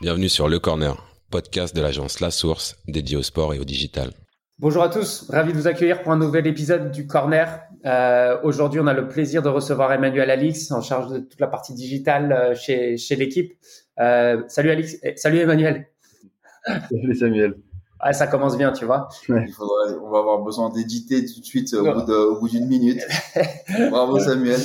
Bienvenue sur Le Corner, podcast de l'agence La Source dédié au sport et au digital. Bonjour à tous, ravi de vous accueillir pour un nouvel épisode du Corner. Euh, Aujourd'hui, on a le plaisir de recevoir Emmanuel Alix en charge de toute la partie digitale euh, chez, chez l'équipe. Euh, salut Alix, eh, salut Emmanuel. Salut Samuel. Ah, ça commence bien, tu vois. Il faudrait, on va avoir besoin d'éditer tout de suite au bout, d'une minute. Bravo Samuel.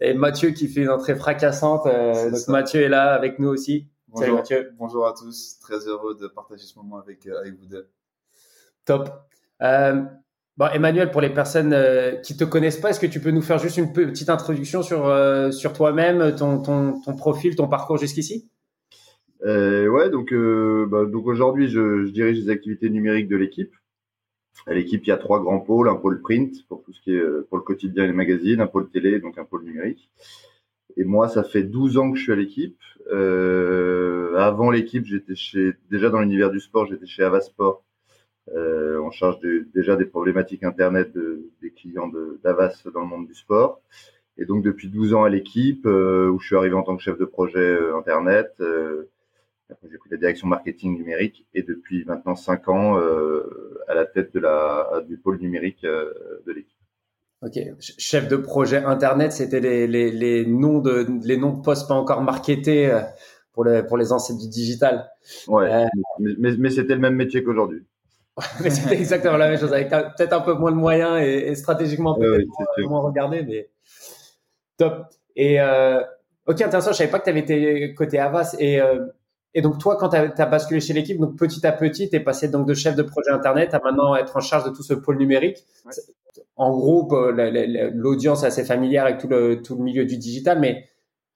Et Mathieu qui fait une entrée fracassante. Donc ça. Mathieu est là avec nous aussi. Bonjour, Salut Mathieu. Bonjour à tous. Très heureux de partager ce moment avec, euh, avec vous deux. Top. Euh, bon, Emmanuel, pour les personnes euh, qui te connaissent pas, est-ce que tu peux nous faire juste une petite introduction sur euh, sur toi-même, ton, ton, ton profil, ton parcours jusqu'ici? Euh, Ouais, donc bah, donc aujourd'hui, je, je, dirige les activités numériques de l'équipe. À l'équipe, il y a trois grands pôles un pôle print pour tout ce qui est pour le quotidien et les magazines, un pôle télé, donc un pôle numérique. Et moi, ça fait 12 ans que je suis à l'équipe. Euh, avant l'équipe, j'étais chez déjà dans l'univers du sport, j'étais chez Avasport euh, on charge déjà des problématiques internet de, des clients d'Avas dans le monde du sport. Et donc depuis 12 ans à l'équipe, euh, où je suis arrivé en tant que chef de projet euh, internet. Euh, après j'ai pris la direction marketing numérique et depuis maintenant 5 ans euh, à la tête de la du pôle numérique de l'équipe. Ok, chef de projet internet, c'était les, les, les, noms de les noms de postes pas encore marketés pour les pour les anciens du digital. Ouais, mais, mais, mais c'était le même métier qu'aujourd'hui. mais c'était exactement la même chose, avec peut-être un peu moins de moyens et, et stratégiquement peut-être oui, moins, moins, regardé, mais top. Et euh, ok, intéressant. Je savais pas que tu avais été côté Avas et euh, et donc toi, quand tu as, as, basculé chez l'équipe, donc petit à petit, tu es passé donc de chef de projet internet à maintenant être en charge de tout ce pôle numérique. Ouais. En gros, l'audience est assez familière avec tout le tout le milieu du digital, mais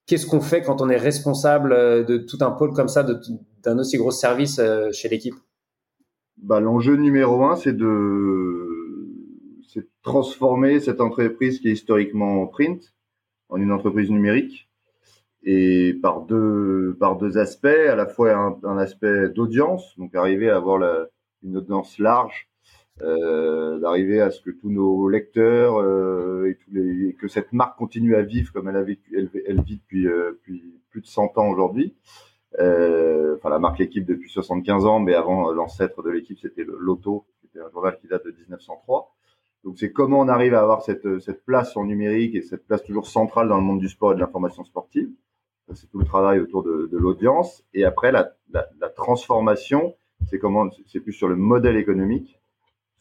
qu'est-ce qu'on fait quand on est responsable de tout un pôle comme ça, d'un aussi gros service euh, chez l'équipe? Bah, l'enjeu numéro un, c'est de, transformer cette entreprise qui est historiquement print en une entreprise numérique et par deux par deux aspects, à la fois un, aspect d'audience, donc arriver à avoir une audience large, euh, d'arriver à ce que tous nos lecteurs euh, et, tous les, et que cette marque continue à vivre comme elle a vécu, elle, vit depuis, euh, plus de 100 ans aujourd'hui. Euh, enfin, la marque l'équipe depuis 75 ans, mais avant l'ancêtre de l'équipe, c'était le Loto, qui était un journal qui date de 1903. Donc, c'est comment on arrive à avoir cette, cette place en numérique et cette place toujours centrale dans le monde du sport et de l'information sportive. C'est tout le travail autour de, de l'audience. Et après, la, la, la transformation, c'est comment, c'est plus sur le modèle économique.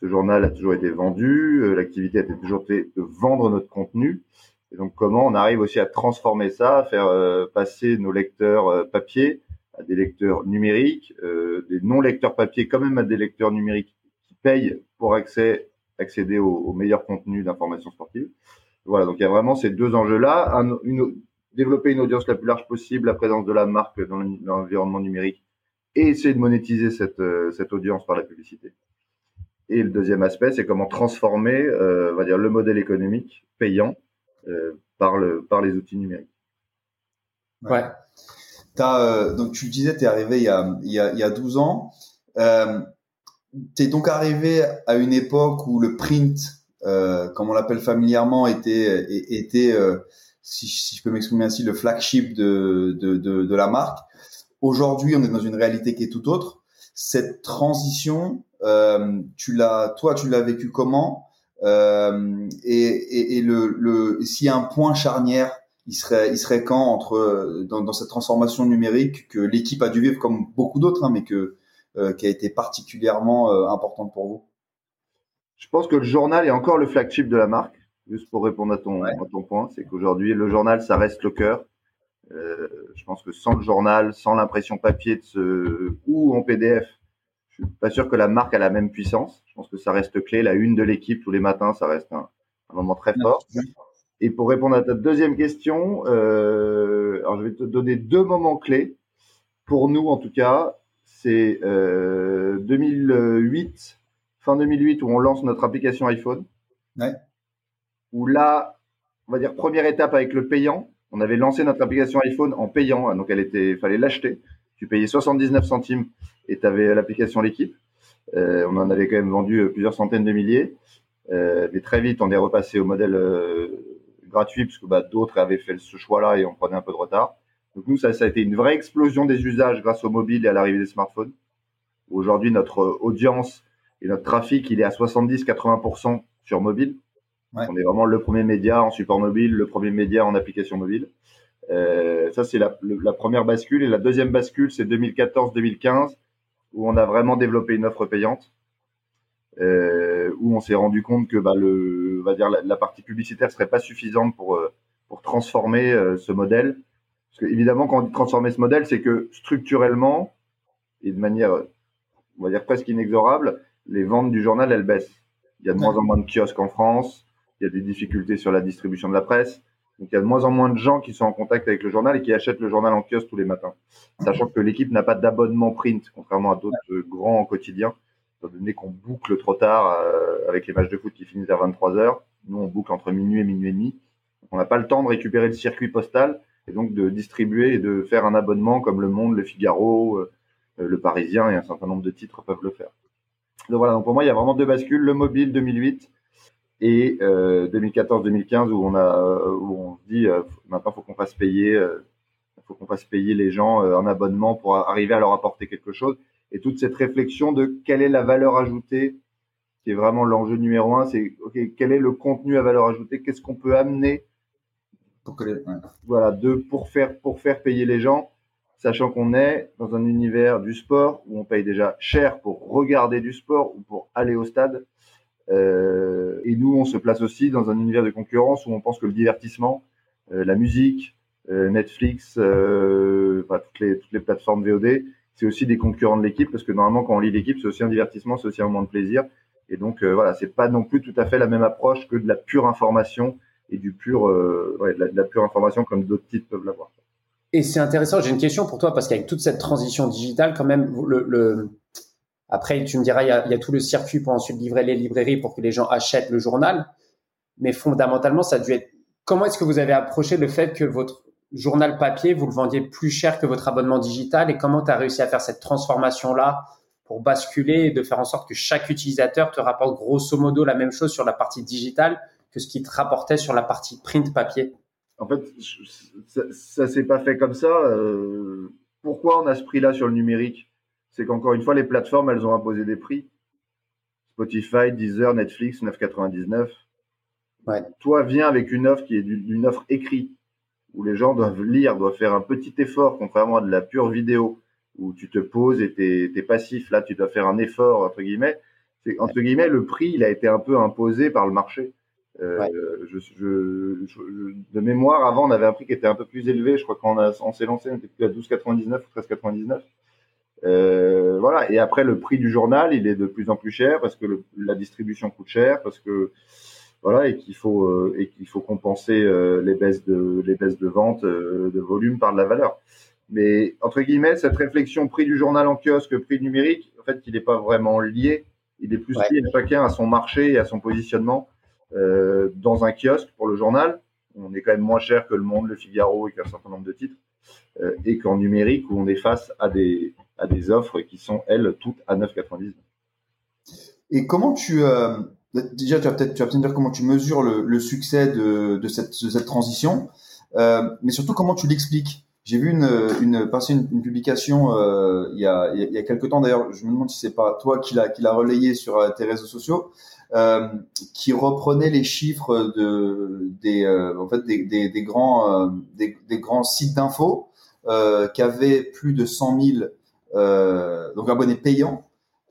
Ce journal a toujours été vendu, euh, l'activité a toujours été de vendre notre contenu. Et donc, comment on arrive aussi à transformer ça, à faire euh, passer nos lecteurs euh, papier à des lecteurs numériques, des non-lecteurs papier quand même à des lecteurs numériques qui payent pour accéder aux au meilleurs contenus d'information sportive. Voilà, donc il y a vraiment ces deux enjeux-là. Un, une, développer une audience la plus large possible, la présence de la marque dans l'environnement numérique et essayer de monétiser cette, cette audience par la publicité. Et le deuxième aspect, c'est comment transformer, euh, on va dire, le modèle économique payant euh, par, le, par les outils numériques. Ouais. As, euh, donc tu disais, tu es arrivé il y, a, il, y a, il y a 12 ans. Euh, tu es donc arrivé à une époque où le print, euh, comme on l'appelle familièrement, était, était euh, si, si, je peux m'exprimer ainsi, le flagship de, de, de, de la marque. Aujourd'hui, on est dans une réalité qui est tout autre. Cette transition, tu l'as, toi, tu l'as vécu comment? Euh, et, et, et, le, le s'il y a un point charnière, il serait, il serait quand entre dans, dans cette transformation numérique que l'équipe a dû vivre comme beaucoup d'autres, hein, mais que euh, qui a été particulièrement euh, importante pour vous? Je pense que le journal est encore le flagship de la marque. Juste pour répondre à ton, ouais. à ton point, c'est qu'aujourd'hui le journal, ça reste le cœur. Euh, je pense que sans le journal, sans l'impression papier de ce ou en PDF, je suis pas sûr que la marque a la même puissance. Je pense que ça reste clé. La une de l'équipe tous les matins, ça reste un, un moment très fort. Et pour répondre à ta deuxième question, euh, alors je vais te donner deux moments clés. Pour nous, en tout cas, c'est euh, 2008, fin 2008, où on lance notre application iPhone. Ouais. Où là, on va dire première étape avec le payant. On avait lancé notre application iPhone en payant, donc elle était, fallait l'acheter. Tu payais 79 centimes et tu avais l'application l'équipe. Euh, on en avait quand même vendu plusieurs centaines de milliers. Euh, mais très vite, on est repassé au modèle euh, gratuit parce que bah, d'autres avaient fait ce choix-là et on prenait un peu de retard. Donc nous, ça, ça a été une vraie explosion des usages grâce au mobile et à l'arrivée des smartphones. Aujourd'hui, notre audience et notre trafic, il est à 70-80% sur mobile. On est vraiment le premier média en support mobile, le premier média en application mobile. Euh, ça, c'est la, la, première bascule. Et la deuxième bascule, c'est 2014-2015, où on a vraiment développé une offre payante, euh, où on s'est rendu compte que bah, le, va dire, la, partie publicitaire serait pas suffisante pour, euh, pour transformer euh, ce modèle. Parce que, évidemment, quand on dit transformer ce modèle, c'est que structurellement, et de manière, on va dire presque inexorable, les ventes du journal, elles baissent. Il y a de moins en moins de kiosques en France, il y a des difficultés sur la distribution de la presse. Donc il y a de moins en moins de gens qui sont en contact avec le journal et qui achètent le journal en kiosque tous les matins. Sachant que l'équipe n'a pas d'abonnement print, contrairement à d'autres grands quotidiens, étant donné qu'on boucle trop tard euh, avec les matchs de foot qui finissent à 23 heures. Nous, on boucle entre minuit et minuit et demi. on n'a pas le temps de récupérer le circuit postal et donc de distribuer et de faire un abonnement comme Le Monde, Le Figaro, euh, Le Parisien et un certain nombre de titres peuvent le faire. Donc voilà, donc pour moi, il y a vraiment deux bascules, le mobile 2008 et euh, 2014-2015 où on a où on se dit euh, maintenant faut qu'on fasse payer euh, faut qu'on fasse payer les gens euh, en abonnement pour arriver à leur apporter quelque chose. Et toute cette réflexion de quelle est la valeur ajoutée qui est vraiment l'enjeu numéro un c'est ok quel est le contenu à valeur ajoutée qu'est-ce qu'on peut amener voilà de pour faire pour faire payer les gens sachant qu'on est dans un univers du sport où on paye déjà cher pour regarder du sport ou pour aller au stade. euh, et nous, on se place aussi dans un univers de concurrence où on pense que le divertissement, euh, la musique, euh, Netflix, toutes, les, plateformes VOD, c'est aussi des concurrents de l'équipe parce que normalement, quand on lit l'équipe, c'est aussi un divertissement, c'est aussi un moment de plaisir. Et donc, voilà, c'est pas non plus tout à fait la même approche que de la pure information et du pur, de, la, pure information comme d'autres titres peuvent l'avoir. Et c'est intéressant. J'ai une question pour toi parce qu'avec toute cette transition digitale, quand même, le après, tu me diras, il y, a, il y, a, tout le circuit pour ensuite livrer les librairies pour que les gens achètent le journal. Mais fondamentalement, ça a dû être. Comment est-ce que vous avez approché le fait que votre journal papier, vous le vendiez plus cher que votre abonnement digital? Et comment tu as réussi à faire cette transformation-là pour basculer et de faire en sorte que chaque utilisateur te rapporte grosso modo la même chose sur la partie digitale que ce qui te rapportait sur la partie print papier? En fait, ça, ça s'est pas fait comme ça. Euh, pourquoi on a ce prix-là sur le numérique? C'est qu'encore une fois, les plateformes, elles ont imposé des prix. Spotify, Deezer, Netflix, 9,99. Ouais. Toi, viens avec une offre qui est une offre écrite, où les gens doivent lire, doivent faire un petit effort, contrairement à de la pure vidéo, où tu te poses et t'es es passif. Là, tu dois faire un effort, entre guillemets. C'est, entre guillemets, le prix, il a été un peu imposé par le marché. Euh, ouais. je, je, je, de mémoire, avant, on avait un prix qui était un peu plus élevé. Je crois qu'on on s'est lancé, on était plus à 12,99 ou 13,99. Euh, voilà. Et après, le prix du journal, il est de plus en plus cher parce que le, la distribution coûte cher, parce que voilà, et qu'il faut euh, et qu'il faut compenser euh, les baisses de les baisses de vente de volume par de la valeur. Mais entre guillemets, cette réflexion prix du journal en kiosque, prix numérique, en fait, il n'est pas vraiment lié. Il est plus ouais. lié chacun à son marché et à son positionnement dans un kiosque pour le journal. On est quand même moins cher que Le Monde, Le Figaro et qu'un certain nombre de titres, et qu'en numérique où on est face à des à des offres qui sont elles toutes à 9,99. Et comment tu euh, déjà tu vas peut-être vas peut-être dire comment tu mesures le, le succès de, de, cette, de cette transition, euh, mais surtout comment tu l'expliques? J'ai vu une, une passer une, une publication euh, il y a il y a quelques temps d'ailleurs. Je me demande si c'est pas toi qui l'a qui l'a relayé sur euh, tes réseaux sociaux, euh, qui reprenait les chiffres de des euh, en fait des, des, des grands euh, des, des, grands sites d'infos qui avaient plus de 100 000 euh, donc abonnés payants.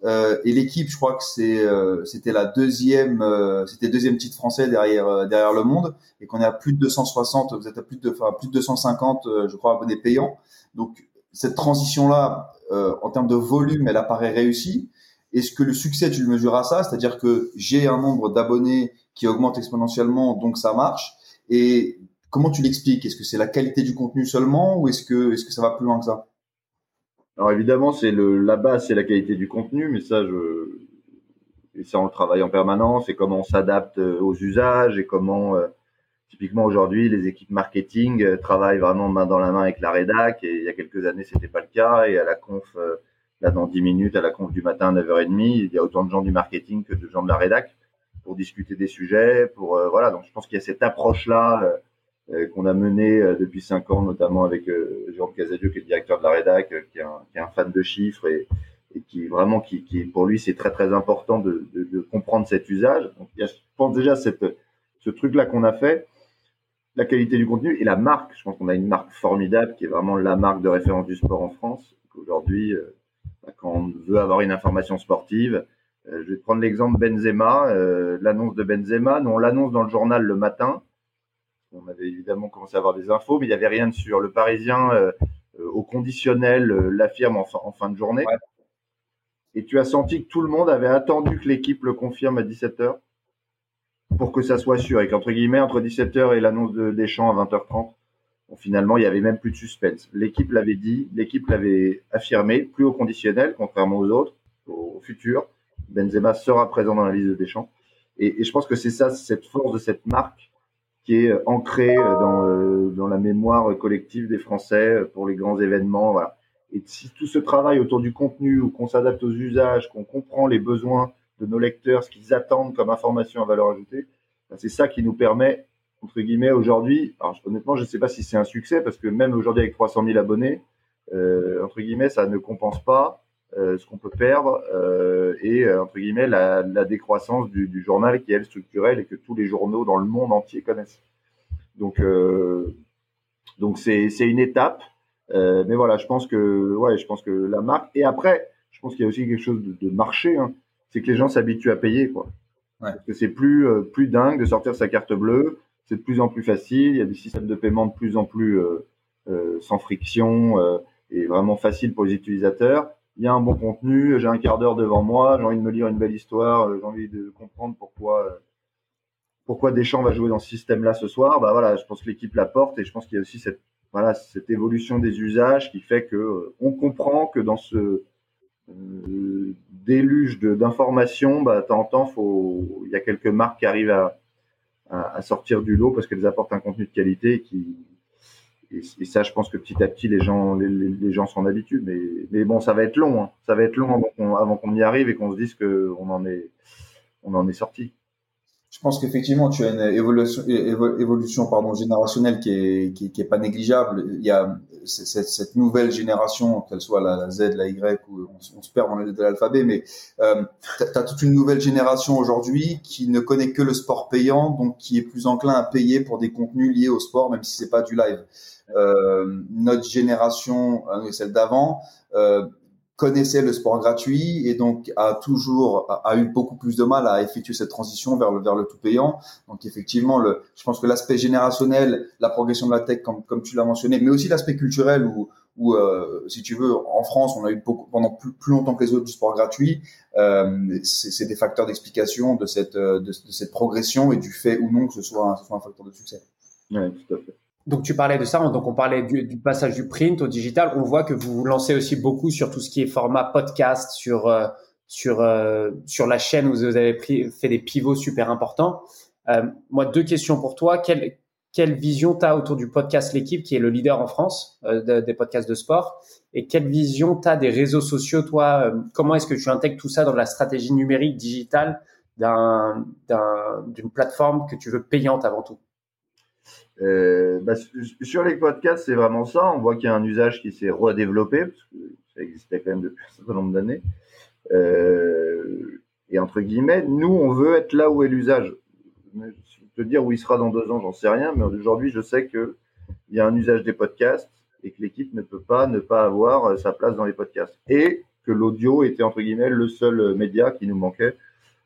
Euh, et l'équipe, je crois que c'est euh, c'était la deuxième euh, c'était deuxième titre français derrière euh, derrière le monde et qu'on est à plus de 260 vous êtes à plus de enfin, plus de 250 je crois abonnés payants donc cette transition là en termes de volume elle apparaît réussie. Est-ce que le succès tu le mesures à ça? C'est-à-dire que j'ai un nombre d'abonnés qui augmente exponentiellement donc ça marche. Et comment tu l'expliques? Est-ce que c'est la qualité du contenu seulement ou est-ce que est-ce que ça va plus loin que ça? Alors évidemment, c'est le la base, c'est la qualité du contenu, mais ça, je et ça on le travaille en permanence et comment on s'adapte euh, aux usages et comment euh, typiquement aujourd'hui les équipes marketing euh, travaillent vraiment main dans la main avec la rédac et il y a quelques années c'était pas le cas et à la conf euh, là dans 10 minutes à la conf du matin à 9h30 il y a autant de gens du marketing que de gens de la rédac pour discuter des sujets pour voilà. Donc je pense qu'il y a cette approche là qu'on a mené depuis cinq ans, notamment avec Jérôme Casadio, qui est le directeur de la rédac, qui est, un, fan de chiffres et, qui vraiment, qui, pour lui, c'est très très important de, comprendre cet usage. Donc, je pense déjà cette, ce truc-là qu'on a fait, la qualité du contenu et la marque. Je pense qu'on a une marque formidable qui est vraiment la marque de référence du sport en France. Aujourd'hui, bah, quand on veut avoir une information sportive, euh, je vais prendre l'exemple Benzema, euh, l'annonce de Benzema. Nous, on l'annonce dans le journal le matin. On avait évidemment commencé à avoir des infos, mais il n'y avait rien sur Le Parisien, euh, au conditionnel, l'affirme en, fin de journée. Et tu as senti que tout le monde avait attendu que l'équipe le confirme à 17h pour que ça soit sûr. Et qu'entre guillemets, entre 17h et l'annonce de Deschamps à 20h30, finalement, il y avait même plus de suspense. L'équipe l'avait dit, l'équipe l'avait affirmé, plus au conditionnel, contrairement aux autres, au futur. Benzema sera présent dans la liste de Deschamps. Et, et je pense que c'est ça, cette force de cette marque qui est euh, ancrée euh, dans, euh, dans la mémoire collective des Français pour les grands événements. Et si tout ce travail autour du contenu, où qu'on s'adapte aux usages, qu'on comprend les besoins de nos lecteurs, ce qu'ils attendent comme information à valeur ajoutée, ben, c'est ça qui nous permet, entre guillemets, aujourd'hui, honnêtement, je ne sais pas si c'est un succès, parce que même aujourd'hui avec 300 000 abonnés, entre guillemets, ça ne compense pas ce qu'on peut perdre euh, et euh, entre guillemets la, la décroissance du, du, journal qui est structurelle et que tous les journaux dans le monde entier connaissent. Donc euh, donc c'est c'est une étape, mais voilà, je pense que ouais, je pense que la marque et après, je pense qu'il y a aussi quelque chose de, de marché, hein, c'est que les gens s'habituent à payer quoi. Ouais. Parce que c'est plus plus dingue de sortir sa carte bleue, c'est de plus en plus facile, il y a des systèmes de paiement de plus en plus sans friction et vraiment facile pour les utilisateurs il y a un bon contenu, j'ai un quart d'heure devant moi, j'ai envie de me lire une belle histoire, euh, j'ai envie de comprendre pourquoi euh, pourquoi Deschamps va jouer dans ce système-là ce soir. Bah voilà, je pense que l'équipe l'apporte et je pense qu'il y a aussi cette voilà cette évolution des usages qui fait que euh, on comprend que dans ce déluge d'informations, bah temps en temps, il y a quelques marques qui arrivent à, à sortir du lot parce qu'elles apportent un contenu de qualité qui et, ça, je pense que petit à petit, les gens, les, les gens s'en habituent. Mais, mais bon, ça va être long. Hein. Ça va être long avant qu'on y arrive et qu'on se dise qu'on en est, on en est sorti. Je pense qu'effectivement, tu as une évolution, évolution pardon, générationnelle qui est, qui, est pas négligeable. Il y a cette, nouvelle génération, qu'elle soit la, Z, la Y, ou on, se perd dans de l'alphabet, mais euh, tu as, toute une nouvelle génération aujourd'hui qui ne connaît que le sport payant, donc qui est plus enclin à payer pour des contenus liés au sport, même si c'est pas du live. Euh, notre génération, euh, celle d'avant, euh, connaissait le sport gratuit et donc a toujours a, eu beaucoup plus de mal à effectuer cette transition vers le vers le tout payant. Donc effectivement, le, je pense que l'aspect générationnel, la progression de la tech, comme comme tu l'as mentionné, mais aussi l'aspect culturel où où euh, si tu veux en France, on a eu beaucoup pendant plus, plus longtemps que les autres du sport gratuit. Euh, c'est des facteurs d'explication de cette de, de, cette progression et du fait ou non que ce soit ce soit un facteur de succès. Oui, tout à fait donc tu parlais de ça, donc on parlait du, passage du print au digital. On voit que vous vous lancez aussi beaucoup sur tout ce qui est format podcast, sur euh, sur euh, sur la chaîne où vous avez pris, fait des pivots super importants. Euh, moi, deux questions pour toi. Quelle quelle vision tu as autour du podcast L'équipe, qui est le leader en France des podcasts de sport? Et quelle vision tu as des réseaux sociaux, toi? Comment est-ce que tu intègres tout ça dans la stratégie numérique digitale d'un d'une plateforme que tu veux payante avant tout? Euh, bah, sur les podcasts, c'est vraiment ça. On voit qu'il y a un usage qui s'est redéveloppé, parce que ça existait quand même depuis un certain nombre d'années. Euh, et entre guillemets, nous, on veut être là où est l'usage. Te dire où il sera dans deux ans, j'en sais rien, mais aujourd'hui, je sais qu'il y a un usage des podcasts et que l'équipe ne peut pas ne pas avoir sa place dans les podcasts. Et que l'audio était, entre guillemets, le seul média qui nous manquait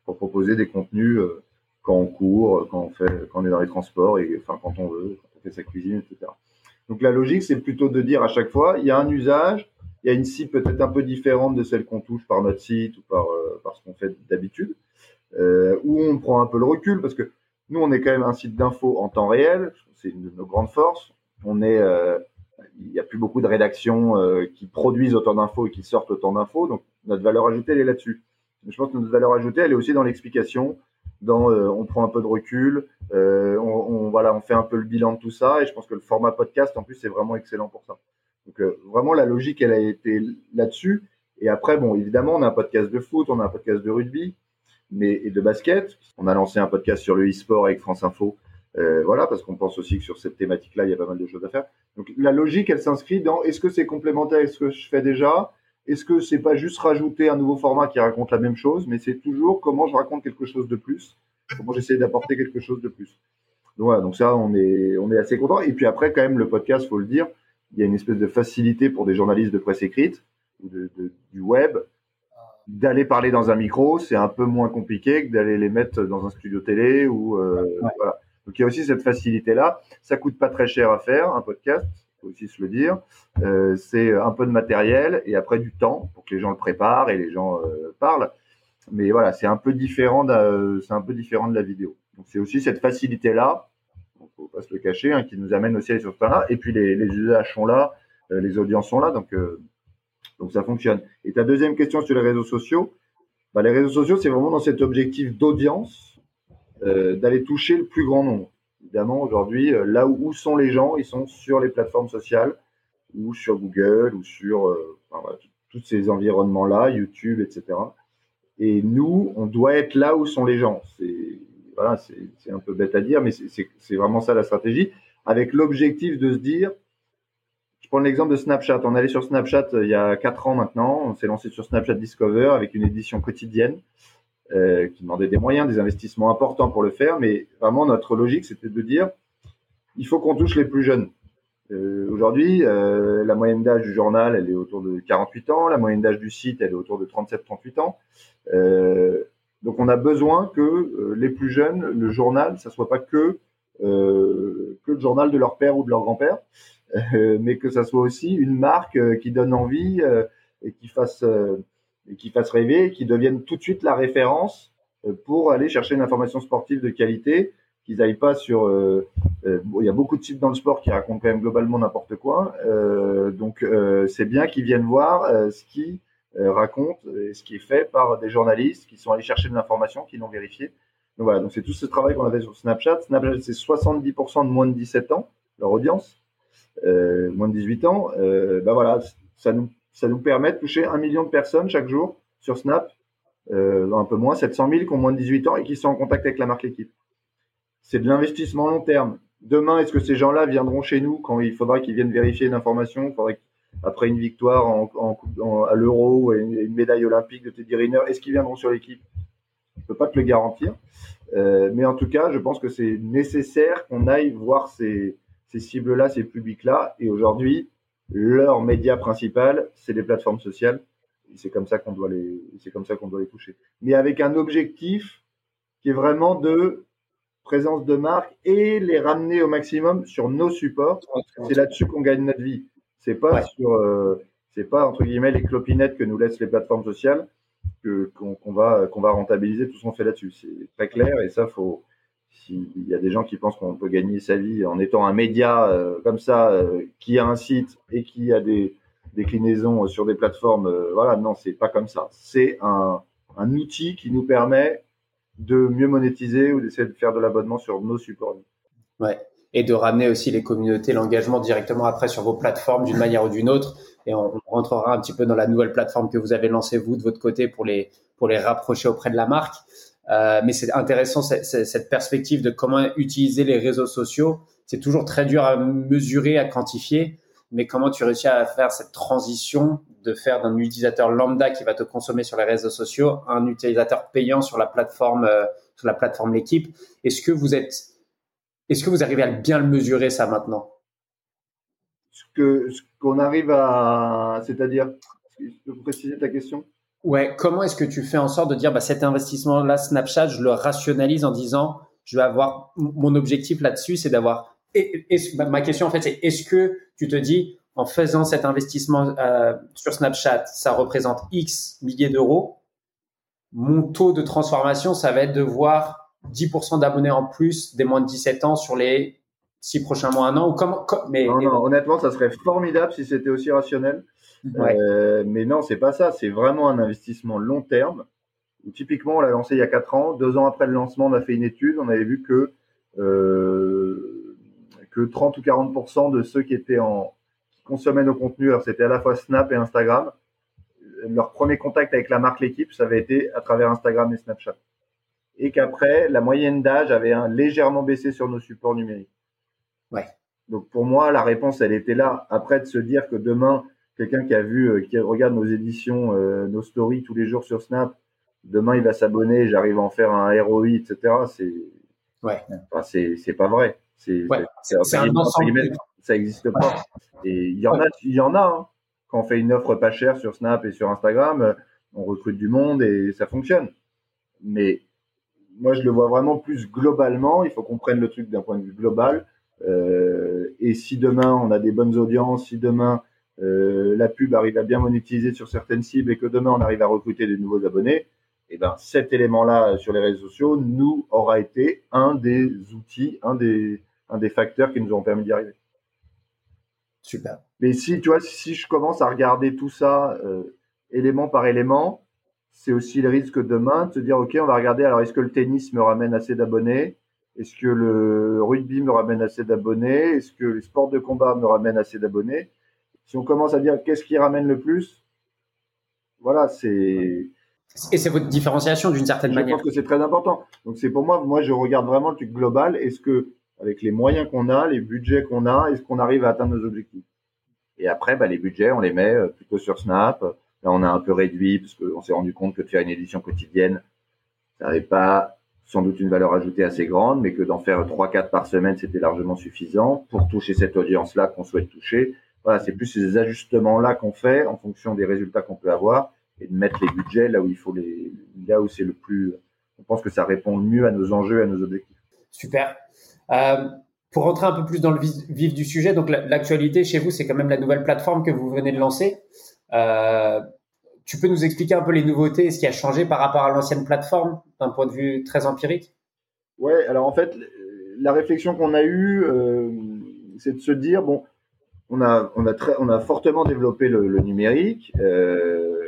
pour proposer des contenus euh, quand on court, quand on fait, quand on est dans les transports et enfin quand on veut, quand on fait sa cuisine, etc. Donc la logique, c'est plutôt de dire à chaque fois, il y a un usage, il y a une cible peut-être un peu différente de celle qu'on touche par notre site ou par, euh, ce qu'on fait d'habitude, euh, où on prend un peu le recul parce que nous, on est quand même un site d'info en temps réel, c'est une de nos grandes forces. On est, euh, il n'y a plus beaucoup de rédactions qui produisent autant d'infos et qui sortent autant d'infos, donc notre valeur ajoutée, elle est là-dessus. Je pense que notre valeur ajoutée, elle est aussi dans l'explication, dans euh, on prend un peu de recul, euh, on, voilà, on fait un peu le bilan de tout ça, et je pense que le format podcast en plus c'est vraiment excellent pour ça. Donc euh, vraiment la logique elle a été là-dessus. Et après bon évidemment on a un podcast de foot, on a un podcast de rugby, mais et de basket. On a lancé un podcast sur le e-sport avec France Info voilà, parce qu'on pense aussi que sur cette thématique-là, il y a pas mal de choses à faire. Donc la logique, elle s'inscrit dans est-ce que c'est complémentaire à ce que je fais déjà? Est-ce que c'est pas juste rajouter un nouveau format qui raconte la même chose, mais c'est toujours comment je raconte quelque chose de plus, comment j'essaie d'apporter quelque chose de plus. Donc voilà, donc ça, on est, on est assez content. Et puis après, quand même, le podcast, faut le dire, il y a une espèce de facilité pour des journalistes de presse écrite ou de, du web d'aller parler dans un micro, c'est un peu moins compliqué que d'aller les mettre dans un studio télé ou euh, voilà. Donc il y a aussi cette facilité là. Ça coûte pas très cher à faire un podcast, faut aussi se le dire. Euh, c'est un peu de matériel et après du temps pour que les gens le préparent et les gens euh, parlent. Mais voilà, c'est un peu différent de, c'est un peu différent de la vidéo. Donc c'est aussi cette facilité là, faut pas se le cacher, hein, qui nous amène aussi à aller sur ce terrain. Et puis les, usages sont là, euh, les audiences sont là, donc euh, donc ça fonctionne. Et ta deuxième question sur les réseaux sociaux, bah, les réseaux sociaux, c'est vraiment dans cet objectif d'audience, euh, d'aller toucher le plus grand nombre. Évidemment, aujourd'hui, euh, là où, sont les gens, ils sont sur les plateformes sociales, ou sur Google, ou sur euh, tous ces environnements-là, YouTube, etc. Et nous, on doit être là où sont les gens. C'est voilà, c'est un peu bête à dire, mais c'est vraiment ça la stratégie, avec l'objectif de se dire, prends l'exemple de Snapchat. On allait sur Snapchat euh, il y a quatre ans maintenant. On s'est lancé sur Snapchat Discover avec une édition quotidienne euh, qui demandait des moyens, des investissements importants pour le faire. Mais vraiment, notre logique, c'était de dire, il faut qu'on touche les plus jeunes. Euh, Aujourd'hui, euh, la moyenne d'âge du journal, elle est autour de 48 ans. La moyenne d'âge du site, elle est autour de 37-38 ans. Donc, on a besoin que les plus jeunes, le journal, ça soit pas que que le journal de leur père ou de leur grand-père, mais que ça soit aussi une marque qui donne envie et qui fasse et qui fasse rêver, qui devienne tout de suite la référence pour aller chercher une information sportive de qualité, qu'ils n'aillent pas sur. Euh, il y a beaucoup de sites dans le sport qui racontent quand même globalement n'importe quoi, euh, donc c'est bien qu'ils viennent voir ce qui raconte et ce qui est fait par des journalistes qui sont allés chercher de l'information, qui l'ont vérifié. Donc voilà, donc c'est tout ce travail qu'on avait sur Snapchat. Snapchat, c'est 70% de moins de 17 ans, leur audience. Euh, moins de 18 ans, euh, bah voilà, ça nous, ça nous permet de toucher un million de personnes chaque jour sur Snap, euh, un peu moins, 700 000 qui ont moins de 18 ans et qui sont en contact avec la marque équipe. C'est de l'investissement long terme. Demain, est-ce que ces gens-là viendront chez nous quand il faudra qu'ils viennent vérifier une information, après une victoire à l'euro ou une, médaille olympique de Teddy Riner, est-ce qu'ils viendront sur l'équipe Je ne peux pas te le garantir. Euh, mais en tout cas, je pense que c'est nécessaire qu'on aille voir ces cibles-là, ces publics-là. Et aujourd'hui, leur média principal, c'est les plateformes sociales. C'est comme ça qu'on doit les, c'est comme ça qu'on doit les toucher. Mais avec un objectif qui est vraiment de présence de marque et les ramener au maximum sur nos supports. C'est là-dessus qu'on gagne notre vie. C'est pas sur, euh, c'est pas entre guillemets les clopinettes que nous laissent les plateformes sociales que qu'on va qu'on va rentabiliser tout ce qu'on fait là-dessus. C'est très clair et ça faut s'il y a des gens qui pensent qu'on peut gagner sa vie en étant un média euh, comme ça, euh, qui a un site et qui a des déclinaisons sur des plateformes, euh, voilà, non, c'est pas comme ça. C'est un, outil qui nous permet de mieux monétiser ou d'essayer de faire de l'abonnement sur nos supports. Ouais. Et de ramener aussi les communautés, l'engagement directement après sur vos plateformes d'une manière ou d'une autre. Et on, rentrera un petit peu dans la nouvelle plateforme que vous avez lancée vous de votre côté pour les pour les rapprocher auprès de la marque. Euh, mais c'est intéressant cette perspective de comment utiliser les réseaux sociaux. C'est toujours très dur à mesurer, à quantifier, mais comment tu réussis à faire cette transition de faire d'un utilisateur lambda qui va te consommer sur les réseaux sociaux un utilisateur payant sur la plateforme euh, sur la plateforme l'équipe. Est-ce que vous êtes est-ce que vous arrivez à bien le mesurer ça maintenant? Ce ce qu'on arrive à c'est-à-dire tu peux préciser ta question? Ouais, comment est-ce que tu fais en sorte de dire bah, cet investissement-là, Snapchat, je le rationalise en disant je vais avoir mon objectif là-dessus, c'est d'avoir. Et, ma question en fait, c'est est-ce que tu te dis en faisant cet investissement euh, sur Snapchat, ça représente X milliers d'euros, mon taux de transformation, ça va être de voir 10% d'abonnés en plus des moins de 17 ans sur les six prochains mois, un an ou comment, mais, non, non, honnêtement, ça serait formidable si c'était aussi rationnel. Euh, mais non, c'est pas ça. C'est vraiment un investissement long terme. typiquement, on l'a lancé il y a quatre ans. Deux ans après le lancement, on a fait une étude. On avait vu que euh, que 30 ou 40% de ceux qui étaient en qui consommaient nos contenus, alors c'était à la fois Snap et Instagram, leur premier contact avec la marque l'équipe, ça avait été à travers Instagram et Snapchat. et qu'après, la moyenne d'âge avait un, légèrement baissé sur nos supports numériques. Ouais. Donc pour moi, la réponse, elle était là. Après, de se dire que demain, quelqu'un qui a vu, euh, qui regarde nos éditions, euh, nos stories tous les jours sur Snap, demain il va s'abonner, j'arrive à en faire un ROI, etc. C'est ouais. Enfin, c'est c'est pas vrai. C'est ouais. un ensemble. Ça existe pas. Et il y en a, il y en a. Hein. Quand on fait une offre pas chère sur Snap et sur Instagram, euh, on recrute du monde et ça fonctionne. Mais moi, je le vois vraiment plus globalement. Il faut qu'on prenne le truc d'un point de vue global. Euh, et si demain on a des bonnes audiences, si demain euh, la pub arrive à bien monétiser sur certaines cibles et que demain on arrive à recruter des nouveaux abonnés, et eh ben cet élément-là sur les réseaux sociaux nous aura été un des outils, un des un des facteurs qui nous ont permis d'y arriver. Super. Mais si tu vois, si je commence à regarder tout ça euh, élément par élément, c'est aussi le risque demain de se dire ok, on va regarder. Alors est-ce que le tennis me ramène assez d'abonnés? Est-ce que le rugby me ramène assez d'abonnés? Est-ce que les sports de combat me ramènent assez d'abonnés? Si on commence à dire qu'est-ce qui ramène le plus, voilà, c'est et c'est votre différenciation d'une certaine manière. Je pense que c'est très important. Donc c'est pour moi, moi je regarde vraiment le truc global. Est-ce que avec les moyens qu'on a, les budgets qu'on a, est-ce qu'on arrive à atteindre nos objectifs? Et après, bah, les budgets, on les met euh, plutôt sur Snap. Là, on a un peu réduit parce qu'on s'est rendu compte que de faire une édition quotidienne, ça n'avait pas sans doute une valeur ajoutée assez grande, mais que d'en faire 3-4 par semaine, c'était largement suffisant pour toucher cette audience-là qu'on souhaite toucher. Voilà, c'est plus ces ajustements-là qu'on fait en fonction des résultats qu'on peut avoir et de mettre les budgets là où il faut les, là où c'est le plus, on pense que ça répond le mieux à nos enjeux, à nos objectifs. Super. Euh, pour rentrer un peu plus dans le vif du sujet, donc l'actualité chez vous, c'est quand même la nouvelle plateforme que vous venez de lancer. Euh, tu peux nous expliquer un peu les nouveautés, ce qui a changé par rapport à l'ancienne plateforme, d'un point de vue très empirique? Ouais, alors en fait, la réflexion qu'on a eue, euh, c'est de se dire bon, on a on a très on a fortement développé le, le numérique, euh,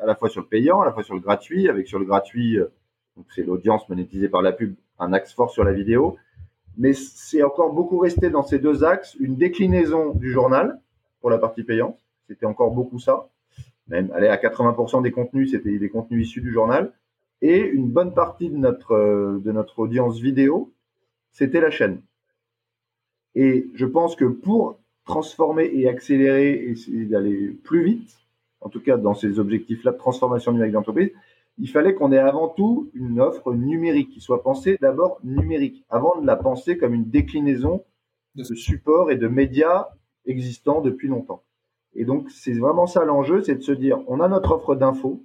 à la fois sur le payant, à la fois sur le gratuit. Avec sur le gratuit, euh, donc c'est l'audience monétisée par la pub, un axe fort sur la vidéo. Mais c'est encore beaucoup resté dans ces deux axes, une déclinaison du journal pour la partie payante, c'était encore beaucoup ça, même allez, à 80% des contenus, c'était des contenus issus du journal, et une bonne partie de notre, euh, de notre audience vidéo, c'était la chaîne. Et je pense que pour transformer et accélérer et d'aller plus vite, en tout cas dans ces objectifs-là de transformation numérique d'entreprise, il fallait qu'on ait avant tout une offre numérique qui soit pensée d'abord numérique, avant de la penser comme une déclinaison de ce support et de médias existants depuis longtemps. Et donc, c'est vraiment ça l'enjeu, c'est de se dire, on a notre offre d'infos,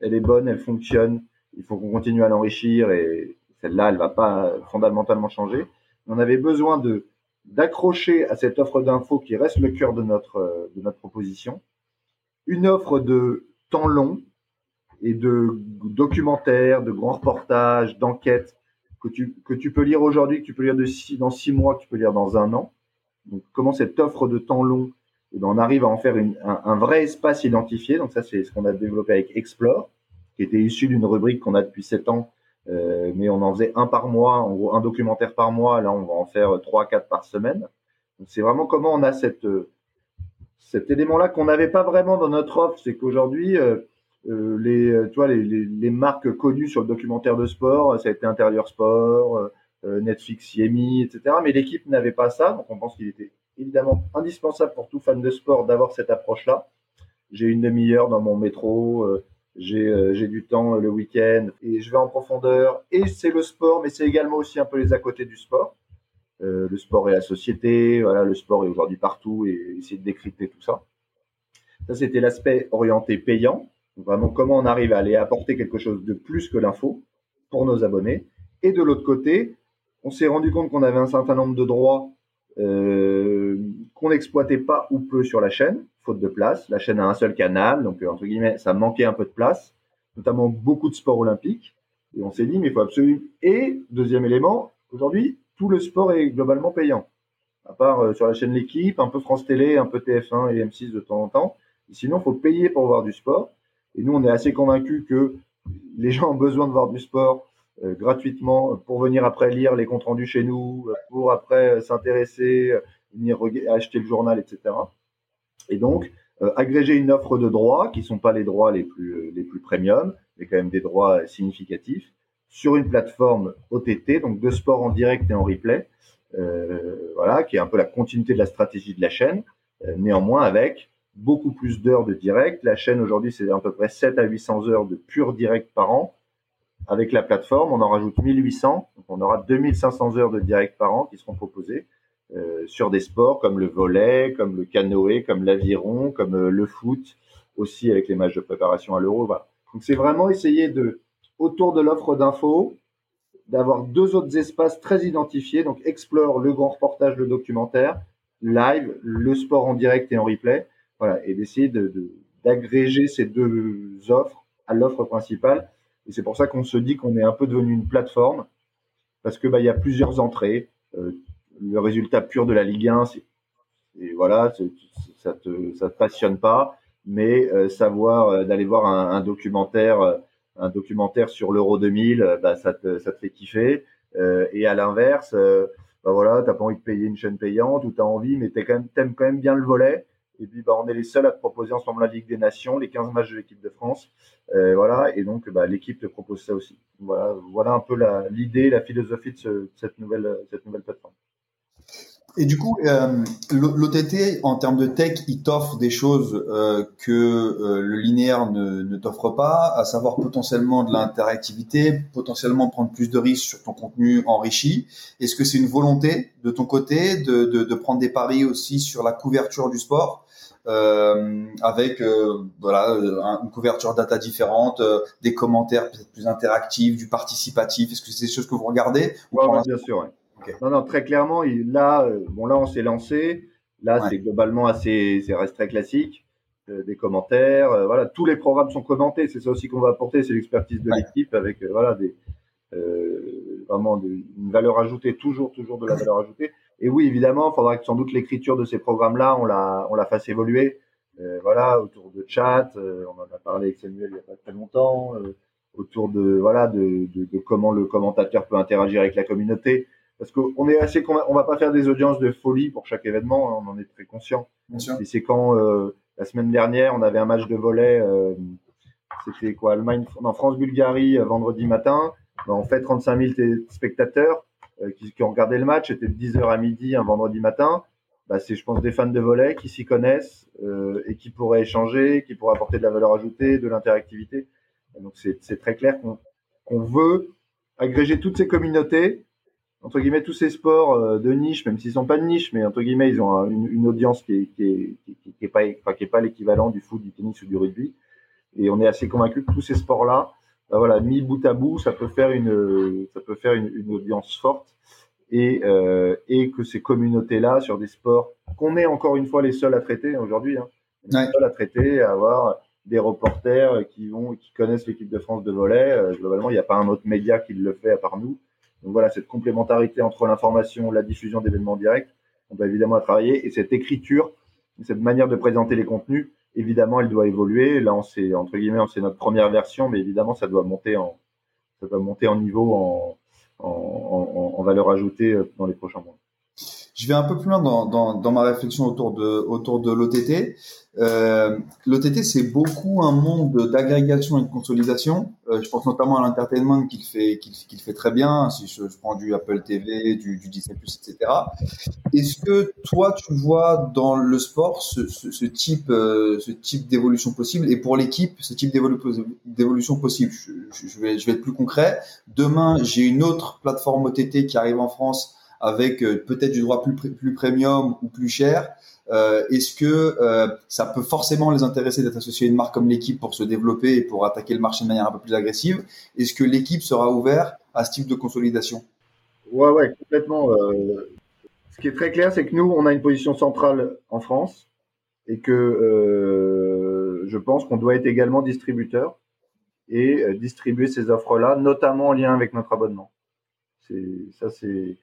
elle est bonne, elle fonctionne, il faut qu'on continue à l'enrichir et celle-là, elle va pas fondamentalement changer. On avait besoin de d'accrocher à cette offre d'infos qui reste le cœur de notre de notre proposition, une offre de temps long, et de documentaires, de grands reportages, d'enquêtes que tu, que tu peux lire aujourd'hui, que tu peux lire dans six mois, que tu peux lire dans un an. Donc, comment cette offre de temps long, eh ben, on arrive à en faire un, vrai espace identifié. Donc, ça, c'est ce qu'on a développé avec Explore, qui était issu d'une rubrique qu'on a depuis sept ans, euh, mais on en faisait un par mois, en gros, un documentaire par mois. Là, on va en faire trois, quatre par semaine. C'est vraiment comment on a cette, cet élément-là qu'on n'avait pas vraiment dans notre offre. C'est qu'aujourd'hui, euh, euh, les, euh, les, marques connues sur le documentaire de sport, ça a été Intérieur Sport, euh, euh Netflix, Yemi, etc. Mais l'équipe n'avait pas ça, donc on pense qu'il était évidemment indispensable pour tout fan de sport d'avoir cette approche-là. J'ai une demi-heure dans mon métro, j'ai du temps le week-end et je vais en profondeur. Et c'est le sport, mais c'est également aussi un peu les à côté du sport. Euh, le sport et la société, voilà, le sport est aujourd'hui partout et essayer de décrypter tout ça. Ça, c'était l'aspect orienté payant. Vraiment, comment on arrive à aller apporter quelque chose de plus que l'info pour nos abonnés. Et de l'autre côté, on s'est rendu compte qu'on avait un certain nombre de droits euh, qu'on n'exploitait pas ou peu sur la chaîne, faute de place. La chaîne a un seul canal, donc euh, entre guillemets, ça manquait un peu de place, notamment beaucoup de sports olympiques. Et on s'est dit, mais il faut absolument. Et deuxième élément, aujourd'hui, tout le sport est globalement payant. À part euh, sur la chaîne L'équipe, un peu France Télé, un peu TF1 et M6 de temps en temps. sinon, il faut payer pour voir du sport. Et nous, on est assez convaincus que les gens ont besoin de voir du sport gratuitement pour venir après lire les comptes rendus chez nous, pour après s'intéresser, venir acheter le journal, etc. Et donc, euh, agréger une offre de droits qui sont pas les droits les plus les plus premium, mais quand même des droits significatifs, sur une plateforme OTT, donc de sport en direct et en replay, euh, voilà, qui est un peu la continuité de la stratégie de la chaîne, euh, néanmoins avec beaucoup plus d'heures de direct. La chaîne aujourd'hui, c'est à peu près 7 à 800 heures de pur direct par an. Avec la plateforme, on en rajoute 1800, donc on aura 2500 heures de direct par an qui seront proposées euh, sur des sports comme le volet, comme le canoë, comme l'aviron, comme euh, le foot, aussi avec les matchs de préparation à l'Euro. Voilà. Donc c'est vraiment essayer de, autour de l'offre d'infos, d'avoir deux autres espaces très identifiés. Donc explore le grand reportage, le documentaire, live, le sport en direct et en replay. Voilà, et d'essayer de, d'agréger ces deux offres à l'offre principale. Et c'est pour ça qu'on se dit qu'on est un peu devenu une plateforme parce que bah il y a plusieurs entrées. Euh, le résultat pur de la Ligue 1, c'est et voilà, ça te ça te passionne pas, mais euh, savoir euh, d'aller voir un, documentaire un documentaire sur l'Euro 2000, bah ça te ça te fait kiffer. et à l'inverse, bah voilà, t'as pas envie de payer une chaîne payante ou t'as envie, mais t'aimes quand même t'aimes quand même bien le volet. Et puis, bah, on est les seuls à te proposer en ce moment la Ligue des Nations, les 15 matchs de l'équipe de France. Euh, voilà. Et donc, bah, l'équipe te propose ça aussi. Voilà, voilà un peu l'idée, la, philosophie de, ce, de, cette nouvelle, plateforme. Et du coup, euh, l'OTT, en termes de tech, il t'offre des choses euh, que le linéaire ne, t'offre pas, à savoir potentiellement de l'interactivité, potentiellement prendre plus de risques sur ton contenu enrichi. Est-ce que c'est une volonté de ton côté de, prendre des paris aussi sur la couverture du sport? Avec euh, voilà une couverture data différente, euh, des commentaires peut-être plus interactifs, du participatif. Est-ce que c'est des choses que vous regardez ouais, Bien sûr. Ouais. Non, non, très clairement, là, euh, bon, là, on s'est lancé. Là, c'est globalement assez, c'est reste très classique. Euh, des commentaires, euh, voilà, tous les programmes sont commentés. C'est ça aussi qu'on va apporter, c'est l'expertise de l'équipe avec, voilà, des, vraiment une valeur ajoutée, toujours, toujours de la valeur ajoutée. Et oui, évidemment, il faudra que sans doute l'écriture de ces programmes-là, on la, on la fasse évoluer. voilà, autour de chat, on en a parlé avec Samuel il n'y a pas très longtemps, autour de, voilà, de, de, de, comment le commentateur peut interagir avec la communauté parce qu'on est assez on va pas faire des audiences de folie pour chaque événement, hein, on en est très conscient. Et c'est quand euh, la semaine dernière, on avait un match de volet, euh, c'était quoi, Allemagne, non France Bulgarie euh, vendredi matin. Ben, on fait 35 000 spectateurs qui, qui, ont regardé le match, c'était de 10h à midi un vendredi matin. Bah, c'est, je pense, des fans de volet qui s'y connaissent et qui pourraient échanger, qui pourraient apporter de la valeur ajoutée, de l'interactivité. Donc c'est, très clair qu'on, qu'on veut agréger toutes ces communautés entre guillemets tous ces sports euh, de niche, même s'ils sont pas de niche, mais entre guillemets ils ont une, audience qui est, qui est, pas, pas l'équivalent du foot, du tennis ou du rugby. Et on est assez convaincu que tous ces sports-là, bah voilà, mis bout à bout, ça peut faire une, ça peut faire une, une audience forte et euh, et que ces communautés-là sur des sports qu'on est encore une fois les seuls à traiter aujourd'hui, hein, les seuls à traiter, à avoir des reporters qui vont, qui connaissent l'équipe de France de volet. Euh, globalement, il n'y a pas un autre média qui le fait à part nous. Donc voilà, cette complémentarité entre l'information, la diffusion d'événements directs, on doit évidemment la travailler. Et cette écriture, cette manière de présenter les contenus, évidemment, elle doit évoluer. Là, on sait, entre guillemets, c'est notre première version, mais évidemment, ça doit monter en, ça doit monter en niveau, en valeur ajoutée euh, dans les prochains mois je vais un peu plus loin dans, dans, dans ma réflexion autour de, autour de l'OTT. Euh, L'OTT, c'est beaucoup un monde d'agrégation et de consolidation. Euh, je pense notamment à l'entertainment qui le fait, le fait très bien. Si je, prends du Apple TV, du, du Disney+, etc. Est-ce que toi, tu vois dans le sport ce, ce, type, euh, type d'évolution possible? Et pour l'équipe, ce type d'évolution possible? Je, vais, je vais être plus concret. Demain, j'ai une autre plateforme OTT qui arrive en France avec euh, peut-être du droit plus, plus premium ou plus cher. Euh, Est-ce que euh, ça peut forcément les intéresser d'être associé à une marque comme l'équipe pour se développer et pour attaquer le marché de manière un peu plus agressive? Est-ce que l'équipe sera ouverte à ce type de consolidation? Ouais, ouais, complètement. Ce qui est très clair, c'est que nous, on a une position centrale en France et que je pense qu'on doit être également distributeur et distribuer ces offres-là, notamment en lien avec notre abonnement. Ça, c'est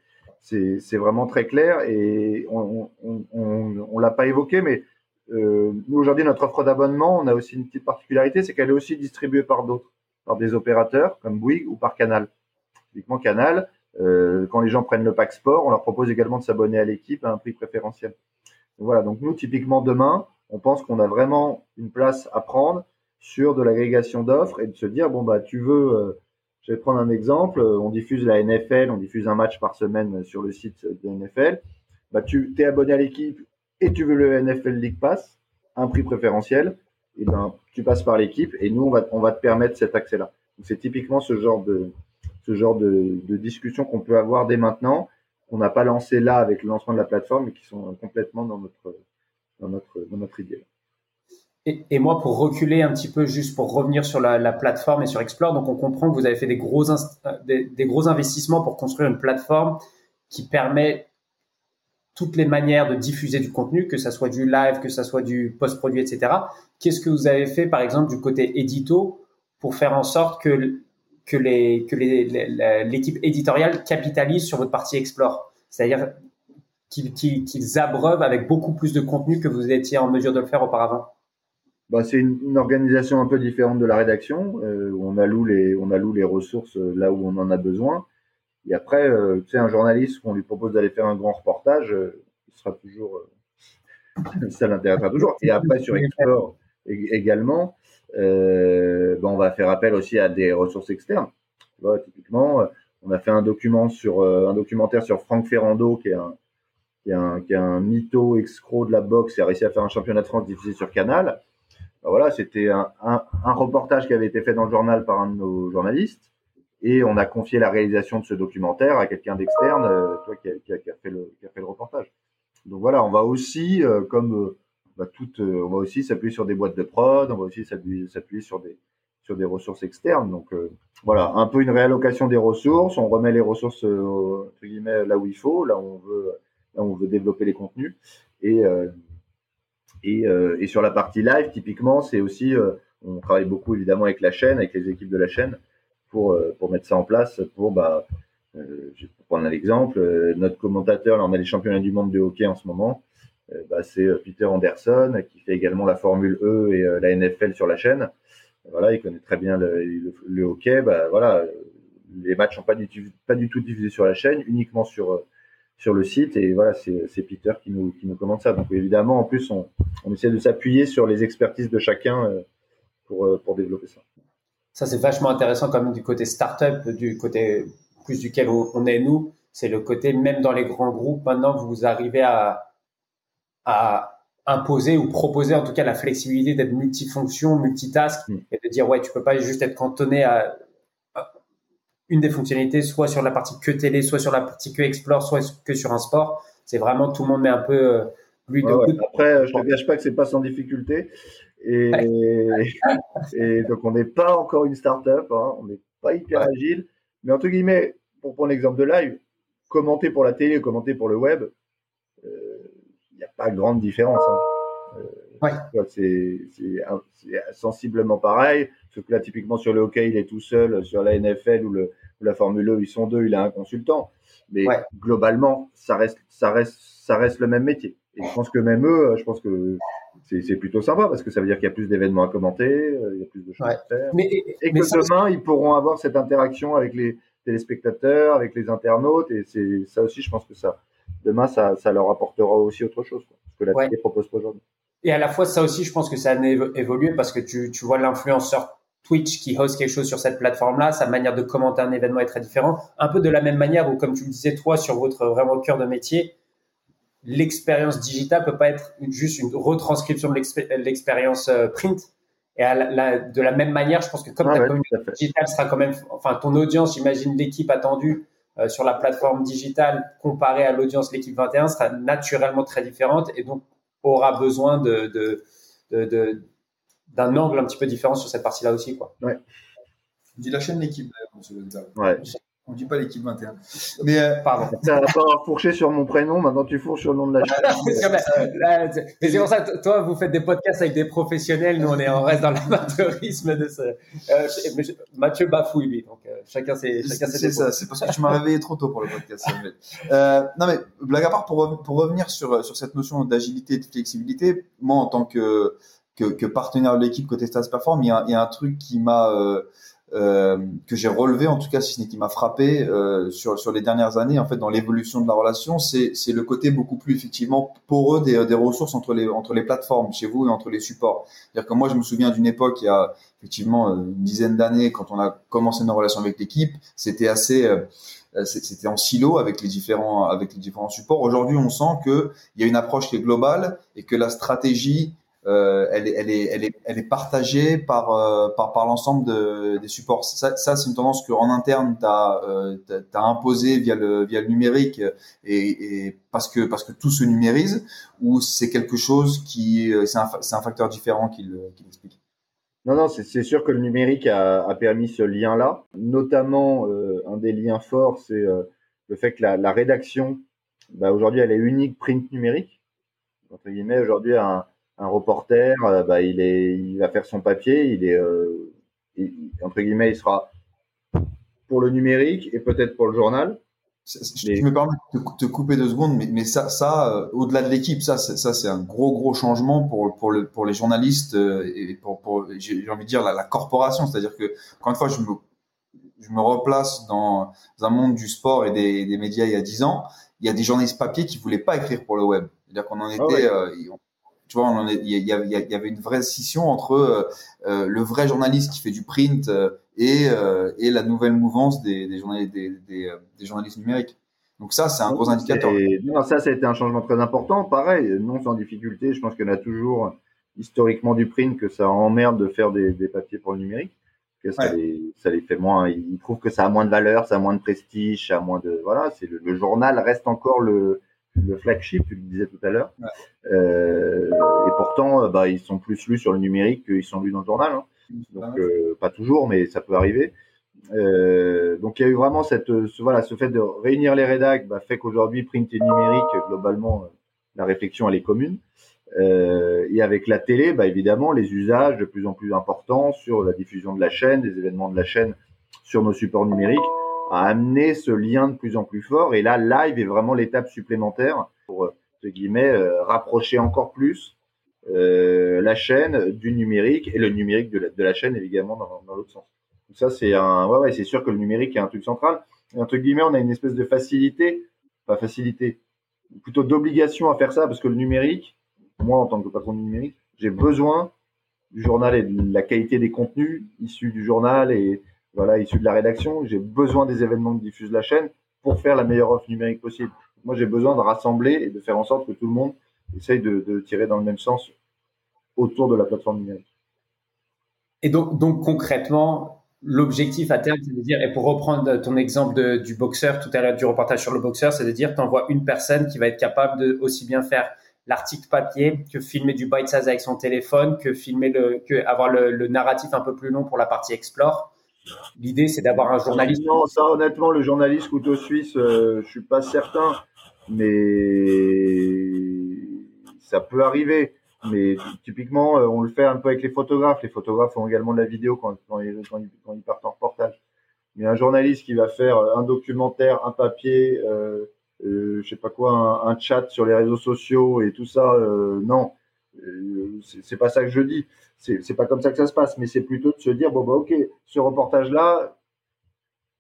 c'est vraiment très clair et on on l'a pas évoqué, mais euh, nous aujourd'hui notre offre d'abonnement, on a aussi une petite particularité, c'est qu'elle est aussi distribuée par d'autres, par des opérateurs comme Bouygues ou par Canal. Typiquement Canal, euh, quand les gens prennent le pack sport, on leur propose également de s'abonner à l'équipe à un prix préférentiel. Donc voilà, donc nous typiquement demain, on pense qu'on a vraiment une place à prendre sur de l'agrégation d'offres et de se dire bon bah tu veux euh, Je vais prendre un exemple. On diffuse la NFL, on diffuse un match par semaine sur le site de NFL. Bah, tu es abonné à l'équipe et tu veux le NFL League Pass, un prix préférentiel. Et ben, tu passes par l'équipe et nous, on va, on va te permettre cet accès-là. C'est typiquement ce genre de, ce genre de, de discussion qu'on peut avoir dès maintenant, qu'on n'a pas lancé là avec le lancement de la plateforme, mais qui sont complètement dans notre, dans notre, dans notre idée. Et, moi, pour reculer un petit peu, juste pour revenir sur la, la, plateforme et sur Explore, donc on comprend que vous avez fait des gros, des, gros investissements pour construire une plateforme qui permet toutes les manières de diffuser du contenu, que ça soit du live, que ça soit du post-produit, etc. Qu'est-ce que vous avez fait, par exemple, du côté édito pour faire en sorte que l'équipe éditoriale capitalise sur votre partie Explore, c'est-à-dire qu'ils abreuvent avec beaucoup plus de contenu que vous étiez en mesure de le faire auparavant. Bah, c'est une, organisation un peu différente de la rédaction. Euh, on alloue les on alloue les ressources euh, là où on en a besoin. Et après, euh, tu sais, un journaliste qu'on lui propose d'aller faire un grand reportage, il sera toujours ça l'intéressera toujours. Et après sur Explore également, ben on va faire appel aussi à des ressources externes. Vois, typiquement, on a fait un document sur un documentaire sur Franck Ferrando, qui est un qui est un, qui est un mytho excro de la boxe, qui a réussi à faire un championnat de France diffusé sur Canal. Ben voilà, c'était un, un, reportage qui avait été fait dans le journal par un de nos journalistes, et on a confié la réalisation de ce documentaire à quelqu'un d'externe, euh, toi qui a, qui, a, fait le, qui a fait le reportage. Donc voilà, on va aussi, euh, comme bah, tout, euh, on va aussi s'appuyer sur des boîtes de prod, on va aussi s'appuyer sur des sur des ressources externes. Donc euh, voilà, un peu une réallocation des ressources. On remet les ressources euh, entre guillemets là où il faut, là où on veut, là on veut développer les contenus. Et et, et sur la partie live, typiquement, c'est aussi, on travaille beaucoup évidemment avec la chaîne, avec les équipes de la chaîne, pour pour mettre ça en place, pour bah, euh, je vais prendre un exemple. notre commentateur, là, on a les championnats du monde de hockey en ce moment. Euh, bah, c'est euh, Peter Anderson qui fait également la Formule E et euh, la NFL sur la chaîne. Voilà, il connaît très bien le, hockey. Bah, voilà, les matchs sont pas du, pas du tout diffusés sur la chaîne, uniquement sur sur le site. Et voilà, c'est Peter qui nous qui nous commande ça. Donc évidemment, en plus, on, on essaie de s'appuyer sur les expertises de chacun pour pour développer ça. Ça c'est vachement intéressant quand même du côté startup, du côté plus duquel on est nous. C'est le côté même dans les grands groupes. Maintenant, vous arrivez à à imposer ou proposer en tout cas la flexibilité d'être multifonction, multitask mm. et de dire ouais tu peux pas juste être cantonné à, une des fonctionnalités soit sur la partie que télé, soit sur la partie que explore, soit que sur un sport. C'est vraiment tout le monde met un peu euh, lui de ouais, Après, je ne cache pas que c'est pas sans difficulté et, et donc on n'est pas encore une startup, hein, on n'est pas hyper agile, mais entre guillemets pour prendre l'exemple de live, commenter pour la télé, commenter pour le web, pas grande différence. Hein. Euh, c'est sensiblement pareil. Sauf que là, typiquement sur le hockey, il est tout seul. Sur la NFL ou, le, la Formule 1, e, ils sont deux, il a un consultant. Mais globalement, ça reste, ça reste, ça reste le même métier. Et je pense que même eux, je pense que c'est plutôt sympa parce que ça veut dire qu'il y a plus d'événements à commenter, euh, il y a plus de choses à faire. Mais, et, que demain, ils pourront avoir cette interaction avec les téléspectateurs, avec les internautes. Et c'est ça aussi, je pense que ça, demain, ça, ça leur apportera aussi autre chose, quoi, ce que la télé propose pas aujourd'hui. Et à la fois, ça aussi, je pense que ça a évolué parce que tu, tu vois l'influenceur Twitch qui host quelque chose sur cette plateforme-là, sa manière de commenter un événement est très différente. Un peu de la même manière où, comme tu le disais, toi, sur votre vraiment cœur de métier, l'expérience digitale peut pas être juste une retranscription de l'expérience euh, print. Et à la, de la même manière, je pense que comme ta communauté digitale sera quand même, enfin, ton audience, j'imagine l'équipe attendue euh, sur la plateforme digitale comparée à l'audience l'équipe 21 sera naturellement très différente et donc aura besoin de, de, de, d'un angle un petit peu différent sur cette partie-là aussi. Quoi. Ouais. On dit la chaîne l'équipe, ouais. On dit pas l'équipe 21. Mais euh, pardon. Ça va pas fourché sur mon prénom, maintenant tu fourches sur le nom de la chaîne. mais c'est pour ça, toi, vous faites des podcasts avec des professionnels, nous on est, on reste dans l'amateurisme de ce. Euh, Mathieu bafouille lui, donc euh, chacun ses, chacun C'est ça, c'est parce que tu m'as réveillé trop tôt pour le podcast. euh, non mais blague à part, pour, pour revenir sur sur cette notion d'agilité et de flexibilité, moi en tant que que, que partenaire de l'équipe côté Stas Perform, il y a, il y a un truc qui m'a euh, euh, que j'ai relevé, en tout cas, si ce n'est qui m'a frappé euh, sur sur les dernières années, en fait, dans l'évolution de la relation, c'est c'est le côté beaucoup plus effectivement poreux des, des ressources entre les entre les plateformes chez vous et entre les supports. C'est-à-dire que moi, je me souviens d'une époque il y a effectivement une dizaine d'années, quand on a commencé nos relations avec l'équipe, c'était assez c'était en silo avec les différents avec les différents supports. Aujourd'hui, on sent que il y a une approche qui est globale et que la stratégie euh, elle, est, elle, est, elle, est, elle est partagée par, euh, par, par l'ensemble de, des supports. Ça, ça c'est une tendance qu'en interne, tu as, euh, imposé via le, via le numérique et, et, parce, que, parce que tout se numérise ou c'est quelque chose qui, euh, c'est un, un, facteur différent qui l'explique? Non, non, c'est sûr que le numérique a, a permis ce lien-là. Notamment, euh, un des liens forts, c'est le fait que la, la rédaction, bah, aujourd'hui, elle est unique print numérique. Entre guillemets, aujourd'hui, un, un reporter, euh, bah, il, est, il va faire son papier, il est, euh, entre guillemets, il sera pour le numérique et peut-être pour le journal. Je me permets de te couper deux secondes, mais, mais ça, ça euh, au-delà de l'équipe, ça, ça, c'est un gros, gros changement pour, pour, le, pour les journalistes et pour, pour j'ai envie de dire, la, la corporation. C'est-à-dire que, encore une fois, je me, je me replace dans un monde du sport et des, des médias il y a dix ans. Il y a des journalistes papier qui voulaient pas écrire pour le web. C'est-à-dire qu'on en ah était, tu vois, il y, y, avait une vraie scission entre euh, euh, le vrai journaliste qui fait du print euh, et, et la nouvelle mouvance des, des, journalistes, des, des, des journalistes numériques. Donc ça, c'est un gros indicateur. non, ça, ça a été un changement très important. Pareil, non sans difficulté. Je pense en a toujours historiquement du print que ça emmerde de faire des, des papiers pour le numérique. Que ça, les, ça les fait moins. Ils trouvent que ça a moins de valeur, ça a moins de prestige, ça a moins de. Voilà, c'est le, le, journal reste encore le le flagship, tu le disais tout à l'heure. Euh, et pourtant, euh, bah, ils sont plus lus sur le numérique qu'ils sont lus dans le journal. Hein. Donc, euh, pas toujours, mais ça peut arriver. Euh, donc, il y a eu vraiment cette, ce, voilà, ce fait de réunir les rédacs bah, fait qu'aujourd'hui, print et numérique, globalement, la réflexion elle est commune. et avec la télé, bah, évidemment, les usages de plus en plus importants sur la diffusion de la chaîne, des événements de la chaîne sur nos supports numériques a amené ce lien de plus en plus fort. Et là, live est vraiment l'étape supplémentaire pour, entre guillemets, euh, rapprocher encore plus euh, la chaîne du numérique et le numérique de la, de chaîne évidemment dans, dans l'autre sens. Donc ça, c'est un, ouais, ouais, c'est sûr que le numérique est un truc central. Et entre guillemets, on a une espèce de facilité, pas facilité, plutôt d'obligation à faire ça parce que le numérique, moi en tant que patron du numérique, j'ai besoin du journal et de la qualité des contenus issus du journal et, voilà, issu de la rédaction. J'ai besoin des événements que diffuse la chaîne pour faire la meilleure offre numérique possible. Moi, j'ai besoin de rassembler et de faire en sorte que tout le monde essaye de, tirer dans le même sens autour de la plateforme numérique. Et donc, donc concrètement, l'objectif à terme, c'est de dire, et pour reprendre ton exemple du boxeur tout à l'heure, du reportage sur le boxeur, c'est de dire, tu envoies une personne qui va être capable de aussi bien faire l'article papier que filmer du bite size avec son téléphone, que filmer le, que avoir le narratif un peu plus long pour la partie explore. L'idée, c'est d'avoir un journaliste. Non, ça, honnêtement, le journaliste couteau suisse, euh, je suis pas certain, mais ça peut arriver. Mais typiquement, euh, on le fait un peu avec les photographes. Les photographes font également de la vidéo quand, ils, partent en reportage. Mais un journaliste qui va faire un documentaire, un papier, euh, euh je sais pas quoi, un, un, chat sur les réseaux sociaux et tout ça, euh, non, c'est pas ça que je dis c'est pas comme ça que ça se passe, mais c'est plutôt de se dire bon bah ok, ce reportage-là,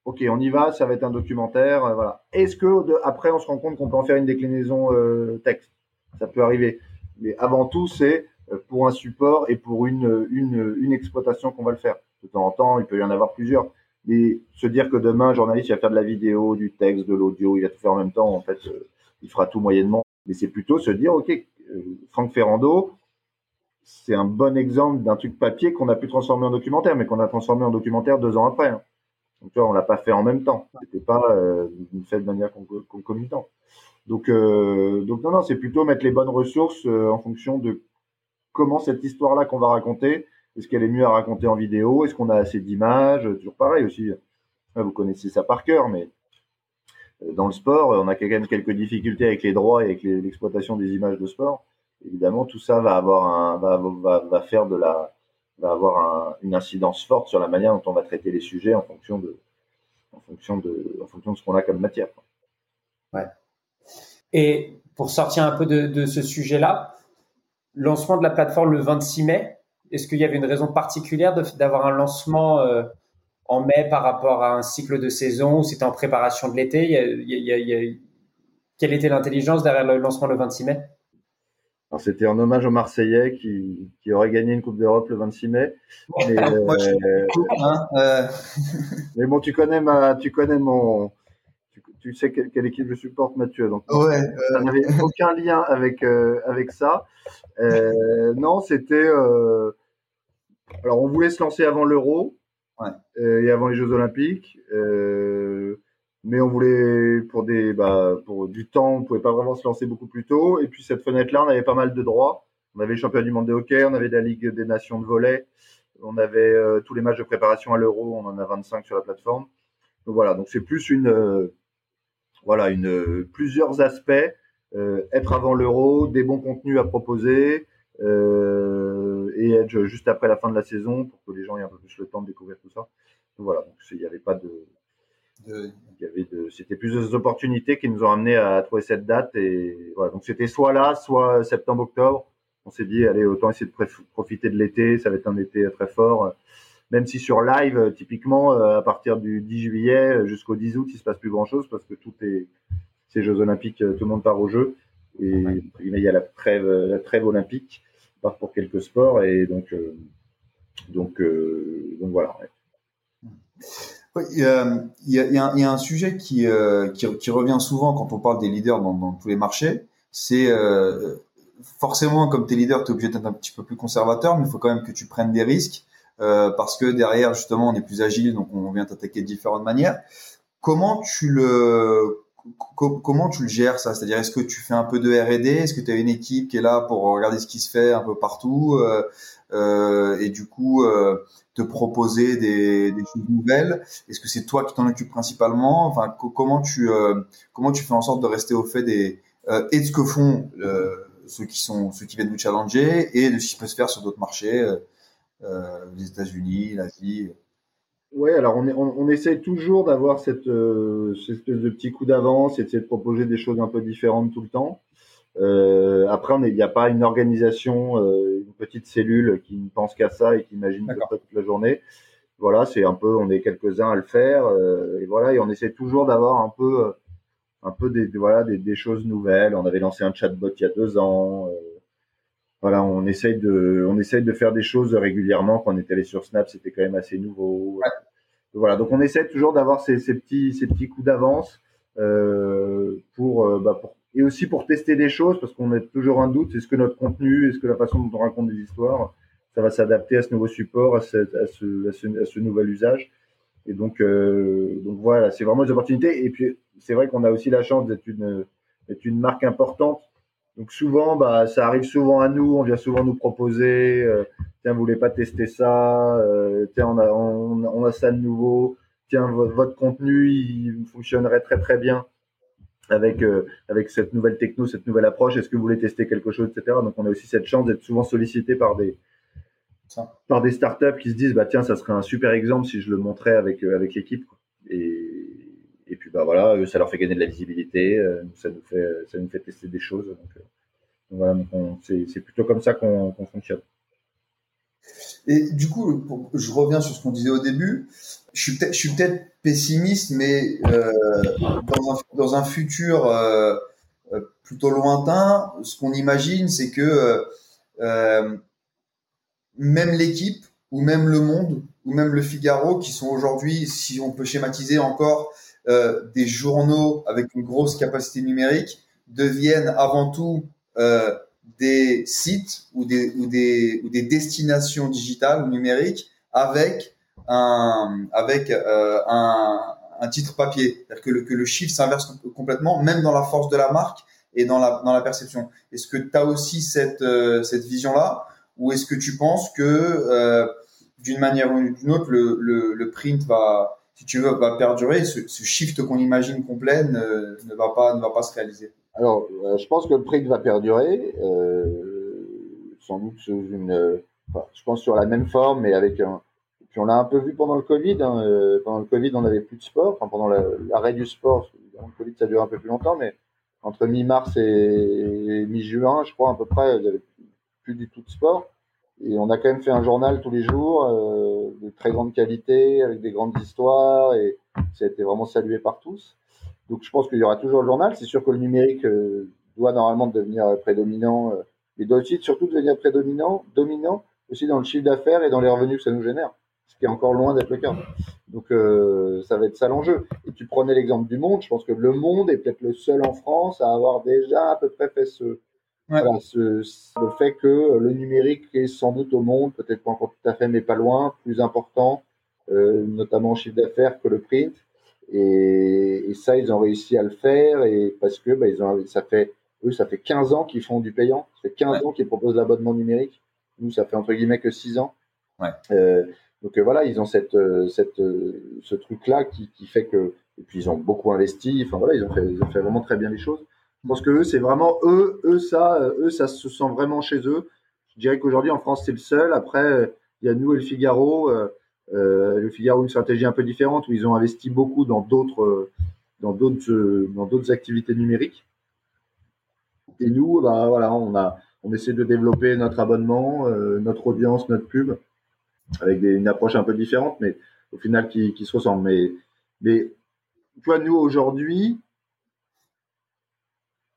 ok, on y va, ça va être un documentaire, euh, voilà. Est-ce que de, après on se rend compte qu'on peut en faire une déclinaison euh, texte? Ça peut arriver, mais avant tout c'est euh, pour un support et pour une une, une exploitation qu'on va le faire. De temps en temps, il peut y en avoir plusieurs, mais se dire que demain un journaliste il va faire de la vidéo, du texte, de l'audio, il va tout faire en même temps, en fait, il fera tout moyennement. Mais c'est plutôt se dire ok, Franck Ferrando c'est un bon exemple d'un truc papier qu'on a pu transformer en documentaire, mais qu'on a transformé en documentaire deux ans après. Hein. Donc, tu vois, on l'a pas fait en même temps. C'était pas euh, fait de manière concomitante. Donc, euh, donc non, non, c'est plutôt mettre les bonnes ressources euh, en fonction de comment cette histoire-là qu'on va raconter, est-ce qu'elle est mieux à raconter en vidéo, est-ce qu'on a assez d'images, toujours pareil aussi. Vous connaissez ça par cœur, mais dans le sport, on a quand même quelques difficultés avec les droits et avec l'exploitation des images de sport évidemment, tout ça va avoir un, va, faire de la, va avoir un, une incidence forte sur la manière dont on va traiter les sujets en fonction de, en fonction de, en fonction de ce qu'on a comme matière. Ouais. Et pour sortir un peu de, de ce sujet-là, lancement de la plateforme le 26 mai, est-ce qu'il y avait une raison particulière d'avoir un lancement euh, en mai par rapport à un cycle de saison ou c'était en préparation de l'été? Quelle était l'intelligence derrière le lancement le 26 mai? C'était en hommage aux Marseillais qui, qui auraient gagné une Coupe d'Europe le 26 mai. Mais, hein, euh, mais, bon, tu connais ma, tu connais mon, tu, sais quelle, équipe je supporte, Mathieu. Donc, ouais, ça n'avait aucun lien avec euh, avec ça. Euh, non, c'était. alors, on voulait se lancer avant l'Euro et avant les Jeux Olympiques. mais on voulait pour des bah, pour du temps, on pouvait pas vraiment se lancer beaucoup plus tôt. Et puis cette fenêtre-là, on avait pas mal de droits. On avait le championnat du monde de hockey, on avait la Ligue des Nations de volley, on avait tous les matchs de préparation à l'Euro, on en a 25 sur la plateforme. Donc voilà, donc c'est plus une voilà, une, plusieurs aspects. Euh, être avant l'euro, des bons contenus à proposer euh, et être juste après la fin de la saison pour que les gens aient un peu plus le temps de découvrir tout ça. Donc voilà, donc il n'y avait pas de, de... Il y avait de, c'était plus des opportunités qui nous ont amené à trouver cette date et voilà. Donc c'était soit là, soit septembre-octobre. On s'est dit, allez, autant essayer de profiter de l'été. Ça va être un été très fort même si sur live, euh, typiquement, euh, à partir du 10 juillet euh, jusqu'au 10 août, il se passe plus grand chose parce que tout est, ces Jeux Olympiques, tout le monde part au jeu. Et il y a la trêve, la trêve olympique, part pour quelques sports. Et donc, donc, donc voilà. il, y a, y a, un sujet qui, qui, revient souvent quand on parle des leaders dans, tous les marchés. C'est forcément, comme tu es leader, tu es obligé d'être un petit peu plus conservateur, mais il faut quand même que tu prennes des risques. Euh, parce que derrière justement on est plus agile, donc on vient t'attaquer de différentes manières. Comment tu le comment tu le gères ça? C'est-à-dire est-ce que tu fais un peu de R&D Est-ce que tu as une équipe qui est là pour regarder ce qui se fait un peu partout euh, euh, et du coup euh, te proposer des, des, choses nouvelles? Est-ce que c'est toi qui t'en occupes principalement? Enfin, comment tu euh, comment tu fais en sorte de rester au fait des et de ce que font ceux qui sont ceux qui viennent nous challenger et de ce qui peut se faire sur d'autres marchés euh, les États-Unis, l'Asie? Oui, alors on, on, on, essaye toujours d'avoir cette, euh, cette, espèce de petit coup d'avance et de proposer des choses un peu différentes tout le temps. Euh, après, il n'y a pas une organisation, euh, une petite cellule qui ne pense qu'à ça et qui imagine ça toute la journée. Voilà, c'est un peu, on est quelques-uns à le faire euh, et voilà, et on essaie toujours d'avoir un peu, un peu des, voilà, des, des, choses nouvelles. On avait lancé un chatbot il y a deux ans. Voilà, on essaye de, on essaye de faire des choses régulièrement. Quand on est allé sur Snap, c'était quand même assez nouveau. Voilà, donc on essaie toujours d'avoir ces, ces, petits, ces petits coups d'avance euh, pour, euh, bah pour, et aussi pour tester des choses parce qu'on a toujours un doute. Est-ce que notre contenu, est-ce que la façon dont on raconte des histoires, ça va s'adapter à ce nouveau support, à ce, à ce, à ce, nouvel usage? Et donc, euh, donc voilà, c'est vraiment des opportunités. Et puis, c'est vrai qu'on a aussi la chance d'être une, d'être une marque importante donc souvent, bah, ça arrive souvent à nous. On vient souvent nous proposer, euh, tiens, vous voulez pas tester ça euh, Tiens, on a, on, on, a ça de nouveau. Tiens, votre, contenu, il fonctionnerait très très bien avec euh, avec cette nouvelle techno, cette nouvelle approche. Est-ce que vous voulez tester quelque chose, etc. Donc on a aussi cette chance d'être souvent sollicité par des par des startups qui se disent, bah tiens, ça serait un super exemple si je le montrais avec avec l'équipe. Et et puis bah voilà, ça leur fait gagner de la visibilité, euh, ça nous fait ça nous fait tester des choses. Donc, euh, c'est plutôt comme ça qu'on fonctionne. Et du coup, je reviens sur ce qu'on disait au début. Je suis peut-être pessimiste, mais euh, dans, un, dans, un, futur euh, plutôt lointain, ce qu'on imagine, c'est que même l'équipe, ou même le Monde, ou même le Figaro, qui sont aujourd'hui, si on peut schématiser encore, euh, des journaux avec une grosse capacité numérique deviennent avant tout euh, des sites ou des, ou, des, ou des destinations digitales ou numériques avec un, avec, euh, un, un titre papier. C'est-à-dire que le, que le chiffre s'inverse complètement, même dans la force de la marque et dans la, dans la perception. Est-ce que tu as aussi cette, euh, cette vision-là ou est-ce que tu penses que euh, d'une manière ou d'une autre, le, le, le print va, si tu veux, va perdurer. Ce, ce shift qu'on imagine complet ne, ne, va pas, ne va pas se réaliser. Alors, euh, je pense que le prix va perdurer, euh, sans doute sous une, je pense sur la même forme, mais avec. Puis on l'a un peu vu pendant le Covid. Hein, euh, pendant le Covid, on n'avait plus de sport. Enfin, pendant l'arrêt du sport, le Covid, ça dure un peu plus longtemps, mais entre mi-mars et mi-juin, je crois à peu près, il n'y plus du tout de sport. Et on a quand même fait un journal tous les jours. De très grande qualité, avec des grandes histoires, et ça a été vraiment salué par tous. Donc je pense qu'il y aura toujours le journal. C'est sûr que le numérique euh, doit normalement devenir prédominant, mais doit aussi surtout devenir prédominant, dominant aussi dans le chiffre d'affaires et dans les revenus que ça nous génère, ce qui est encore loin d'être le cas. Donc ça va être ça l'enjeu. Et tu prenais l'exemple du Monde. Je pense que le Monde est peut-être le seul en France à avoir déjà à peu près fait ce le fait que le numérique est sans doute au monde, peut-être pas encore tout à fait, mais pas loin, plus important, euh, notamment en chiffre d'affaires que le print. Et, et, ça, ils ont réussi à le faire, et parce que bah, ils ont, ça fait, eux, ça fait 15 ans qu'ils font du payant, ça fait 15 ans qu'ils proposent l'abonnement numérique. Nous, ça fait entre guillemets que 6 ans. Ouais. Euh, donc euh, voilà, ils ont cette, cette, ce truc-là qui, qui fait que, et puis ils ont beaucoup investi. Enfin voilà, ils ont fait, ils ont fait vraiment très bien les choses. Je pense que eux, c'est vraiment eux, eux ça, euh, eux ça se sent vraiment chez eux. Je dirais qu'aujourd'hui en France c'est le seul. Après, il y a nous et le Figaro. Euh, euh, le Figaro une stratégie un peu différente où ils ont investi beaucoup dans d'autres, dans d'autres, dans d'autres activités numériques. Et nous, bah voilà, on a, on essaie de développer notre abonnement, notre audience, notre pub avec une approche un peu différente, mais au final qui, qui se ressemble. Mais, mais tu vois, nous aujourd'hui,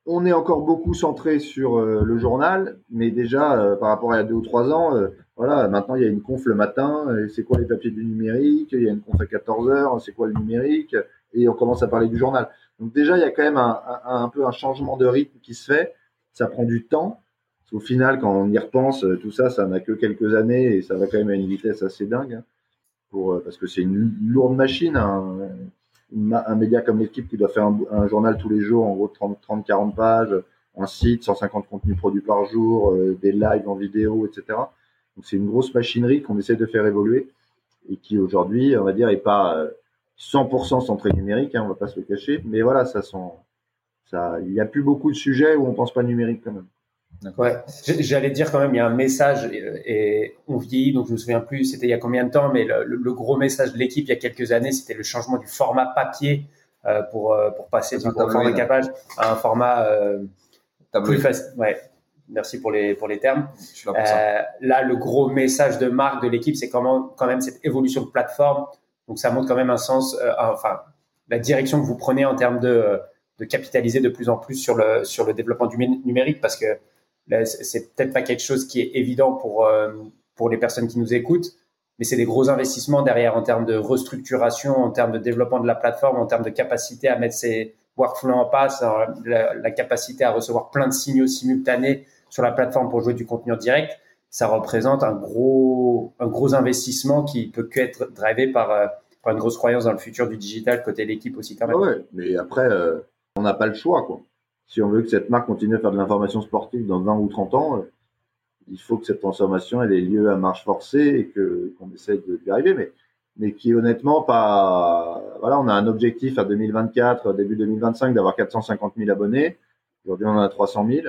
on est encore beaucoup centré sur euh, le journal, mais déjà euh, par rapport à deux ou trois ans, euh, voilà, maintenant il y a une conf le matin, c'est quoi les papiers du numérique, il y a une conf à 14 heures, c'est quoi le numérique, et on commence à parler du journal. Donc déjà il y a quand même un, peu un changement de rythme qui se fait, ça prend du temps. Au final, quand on y repense, tout ça, ça n'a que quelques années et ça va quand même à une vitesse assez dingue, hein, parce que c'est une lourde machine. Hein, un média comme l'équipe qui doit faire un, journal tous les jours, en gros 30-40 pages, un site, 150 contenus produits par jour, euh, des lives en vidéo, etc. Donc c'est une grosse machinerie qu'on essaie de faire évoluer et qui aujourd'hui, on va dire, est pas 100% euh, centré numérique, hein, on va pas se le cacher, mais voilà, ça sent, ça, il n'y a plus beaucoup de sujets où on pense pas numérique quand même. Ouais, j'allais dire quand même, il y a un message et, on vieillit, donc je me souviens plus, c'était il y a combien de temps, mais le, gros message de l'équipe il y a quelques années, c'était le changement du format papier euh, pour euh, pour passer du format récapage à un format euh, plus facile. Ouais, merci pour les pour les termes. Euh, là, le gros message de marque de l'équipe, c'est quand même cette évolution de plateforme. Donc ça montre quand même un sens, enfin la direction que vous prenez en termes de de capitaliser de plus en plus sur le sur le développement du numérique parce que c'est peut-être pas quelque chose qui est évident pour euh, pour les personnes qui nous écoutent, mais c'est des gros investissements derrière en termes de restructuration, en termes de développement de la plateforme, en termes de capacité à mettre ses workflows en passe, la, capacité à recevoir plein de signaux simultanés sur la plateforme pour jouer du contenu en direct. Ça représente un gros un gros investissement qui peut que être drivé par euh, par une grosse croyance dans le futur du digital côté l'équipe aussi quand même. Ouais, mais après euh, on n'a pas le choix quoi si on veut que cette marque continue à faire de l'information sportive dans 20 ou 30 ans, euh, il faut que cette transformation elle ait lieu à marche forcée et que qu'on essaie de y arriver, mais mais qui honnêtement pas. Voilà, on a un objectif à 2024, début 2025, d'avoir 450 000 abonnés. Aujourd'hui, on en a 300 000.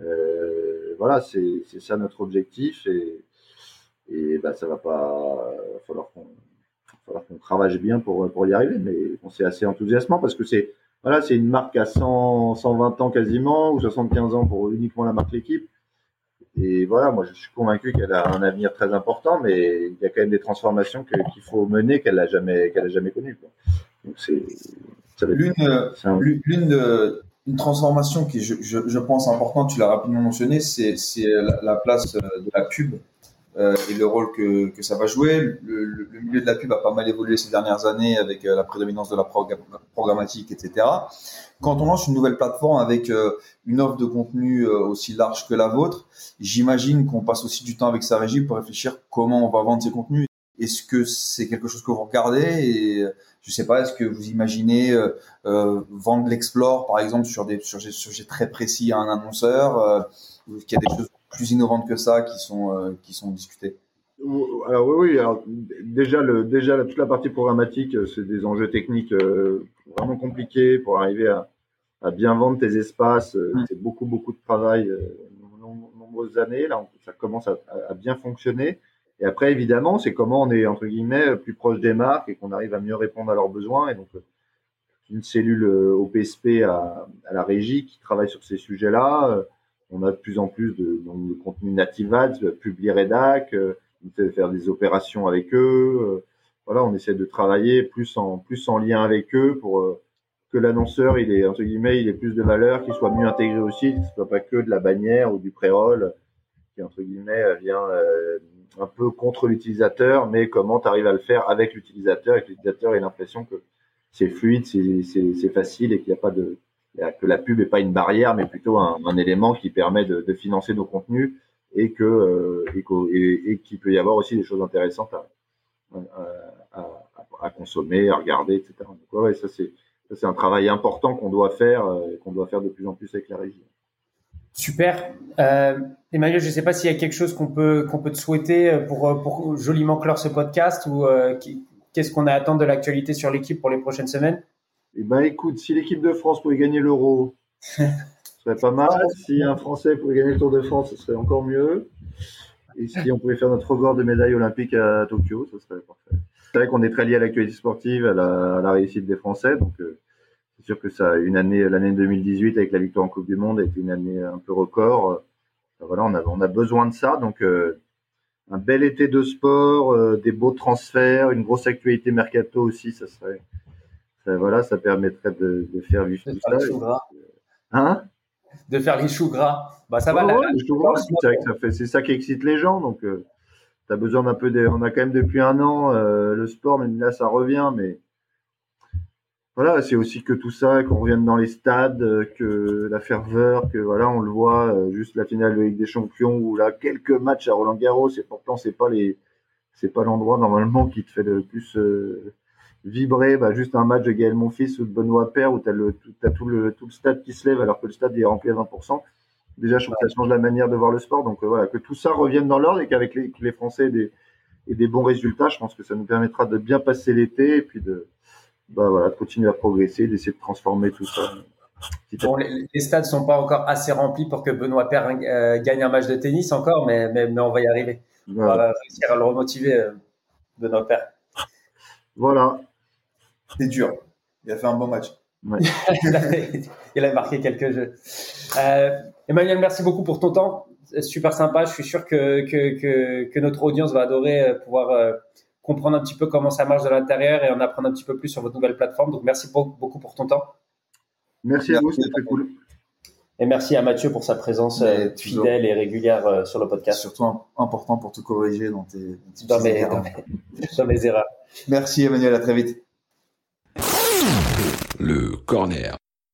Euh, voilà, c'est c'est ça notre objectif et et bah ça va pas. falloir qu'on falloir qu'on travaille bien pour pour y arriver, mais on s'est assez enthousiasmant parce que c'est voilà, c'est une marque à 100, 120 ans quasiment, ou 75 ans pour uniquement la marque l'équipe. Et voilà, moi je suis convaincu qu'elle a un avenir très important, mais il y a quand même des transformations qu'il faut mener qu'elle n'a jamais, qu'elle a jamais connues. Donc c'est l'une, l'une une transformation qui, je, je, je pense importante, tu l'as rapidement mentionné, c'est, c'est la, place de la pub euh, et le rôle que, que, ça va jouer. Le, le, milieu de la pub a pas mal évolué ces dernières années avec euh, la prédominance de la programmatique, etc. Quand on lance une nouvelle plateforme avec euh, une offre de contenu aussi large que la vôtre, j'imagine qu'on passe aussi du temps avec sa régie pour réfléchir comment on va vendre ces contenus. Est-ce que c'est quelque chose que vous regardez et je sais pas, est-ce que vous imaginez euh, vendre l'explore par exemple sur des sujets très précis à un annonceur euh, y a des choses plus innovantes que ça qui sont euh, qui sont discutées alors oui, oui. Alors déjà, le, déjà toute la partie programmatique, euh, c'est des enjeux techniques euh, vraiment compliqués pour arriver à, à, bien vendre tes espaces. Mm. C'est beaucoup beaucoup de travail, nombreuses années. Là, ça commence à, à, bien fonctionner. Et après, évidemment, c'est comment on est entre guillemets plus proche des marques et qu'on arrive à mieux répondre à leurs besoins. Et donc, une cellule au PSP à, à la régie qui travaille sur ces sujets-là on a de plus en plus de, contenu native ads, publier rédac, euh, on essaie de faire des opérations avec eux. voilà, on essaie de travailler plus en plus en lien avec eux pour que l'annonceur, il est entre guillemets, il ait plus de valeur, qu'il soit mieux intégré aussi, que ce soit pas que de la bannière ou du pré-roll qui entre guillemets vient un peu contre l'utilisateur, mais comment tu arrives à le faire avec l'utilisateur et que l'utilisateur ait l'impression que c'est fluide, c'est facile et qu'il n'y a pas de que la pub n'est pas une barrière, mais plutôt un, élément qui permet de, financer nos contenus et que euh, qu'il peut y avoir aussi des choses intéressantes à, à, consommer, à regarder, etc. Donc ouais, ça c'est c'est un travail important qu'on doit faire euh, qu'on doit faire de plus en plus avec la régie. Super. Euh, Emmanuel, je ne sais pas s'il y a quelque chose qu'on peut qu'on peut te souhaiter pour pour joliment clore ce podcast ou qu'est-ce qu'on a à attendre de l'actualité sur l'équipe pour les prochaines semaines? Eh ben, écoute, si l'équipe de France pouvait gagner l'Euro, ce serait pas mal. Si un Français pouvait gagner le Tour de France, ce serait encore mieux. Et si on pouvait faire notre record de médailles olympiques à Tokyo, ce serait parfait. C'est vrai qu'on est très lié à l'actualité sportive, à la, réussite des Français. Donc, euh, c'est sûr que ça, une année, l'année 2018 avec la victoire en Coupe du Monde a été une année un peu record. voilà, on a, on a besoin de ça. Donc, euh, un bel été de sport, euh, des beaux transferts, une grosse actualité mercato aussi, ça serait, ça, voilà, ça permettrait de, de faire vivre tout ça. Gras. Hein? De faire les choux gras. Bah ça va. choux gras, c'est ça qui excite les gens, donc euh, tu as besoin d'un peu de, on a quand même depuis un an euh, le sport, mais là ça revient, mais voilà, c'est aussi que tout ça, qu'on revienne dans les stades, euh, que la ferveur, que voilà, on le voit, juste la finale de Ligue des Champions ou là quelques matchs à Roland Garros, et pourtant c'est pas les, c'est pas l'endroit normalement qui te fait le plus vibrer. Bah, juste un match de Gaël Monfils ou de Benoît Père où le, as tout le, tout le stade qui se lève alors que le stade est rempli à 20%. Déjà, je trouve que ça change la manière de voir le sport. Donc voilà, que tout ça revienne dans l'ordre et qu'avec les, les Français des, et des bons résultats, je pense que ça nous permettra de bien passer l'été et puis de bah voilà, de continuer à progresser, d'essayer de transformer tout ça. Bon, les, les, stades sont pas encore assez remplis pour que Benoît Père euh, gagne un match de tennis encore, mais, mais, mais on va y arriver. On va réussir à le remotiver, euh, Benoît Père. Voilà. C'est dur. Il a fait un bon match. Ouais. il, a, marqué quelques jeux. Euh, Emmanuel, merci beaucoup pour ton temps. Super sympa. Je suis sûr que, que, que, que notre audience va adorer euh, pouvoir euh, comprendre un petit peu comment ça marche de l'intérieur et en apprendre un petit peu plus sur votre nouvelle plateforme. Donc, merci beaucoup pour ton temps. Merci à vous, c'était très cool. Et merci à Mathieu pour sa présence fidèle et régulière sur le podcast. Surtout important pour te corriger dans tes, dans, mes, erreurs. Dans, mes, erreurs. Merci Emmanuel, à très vite. Le corner.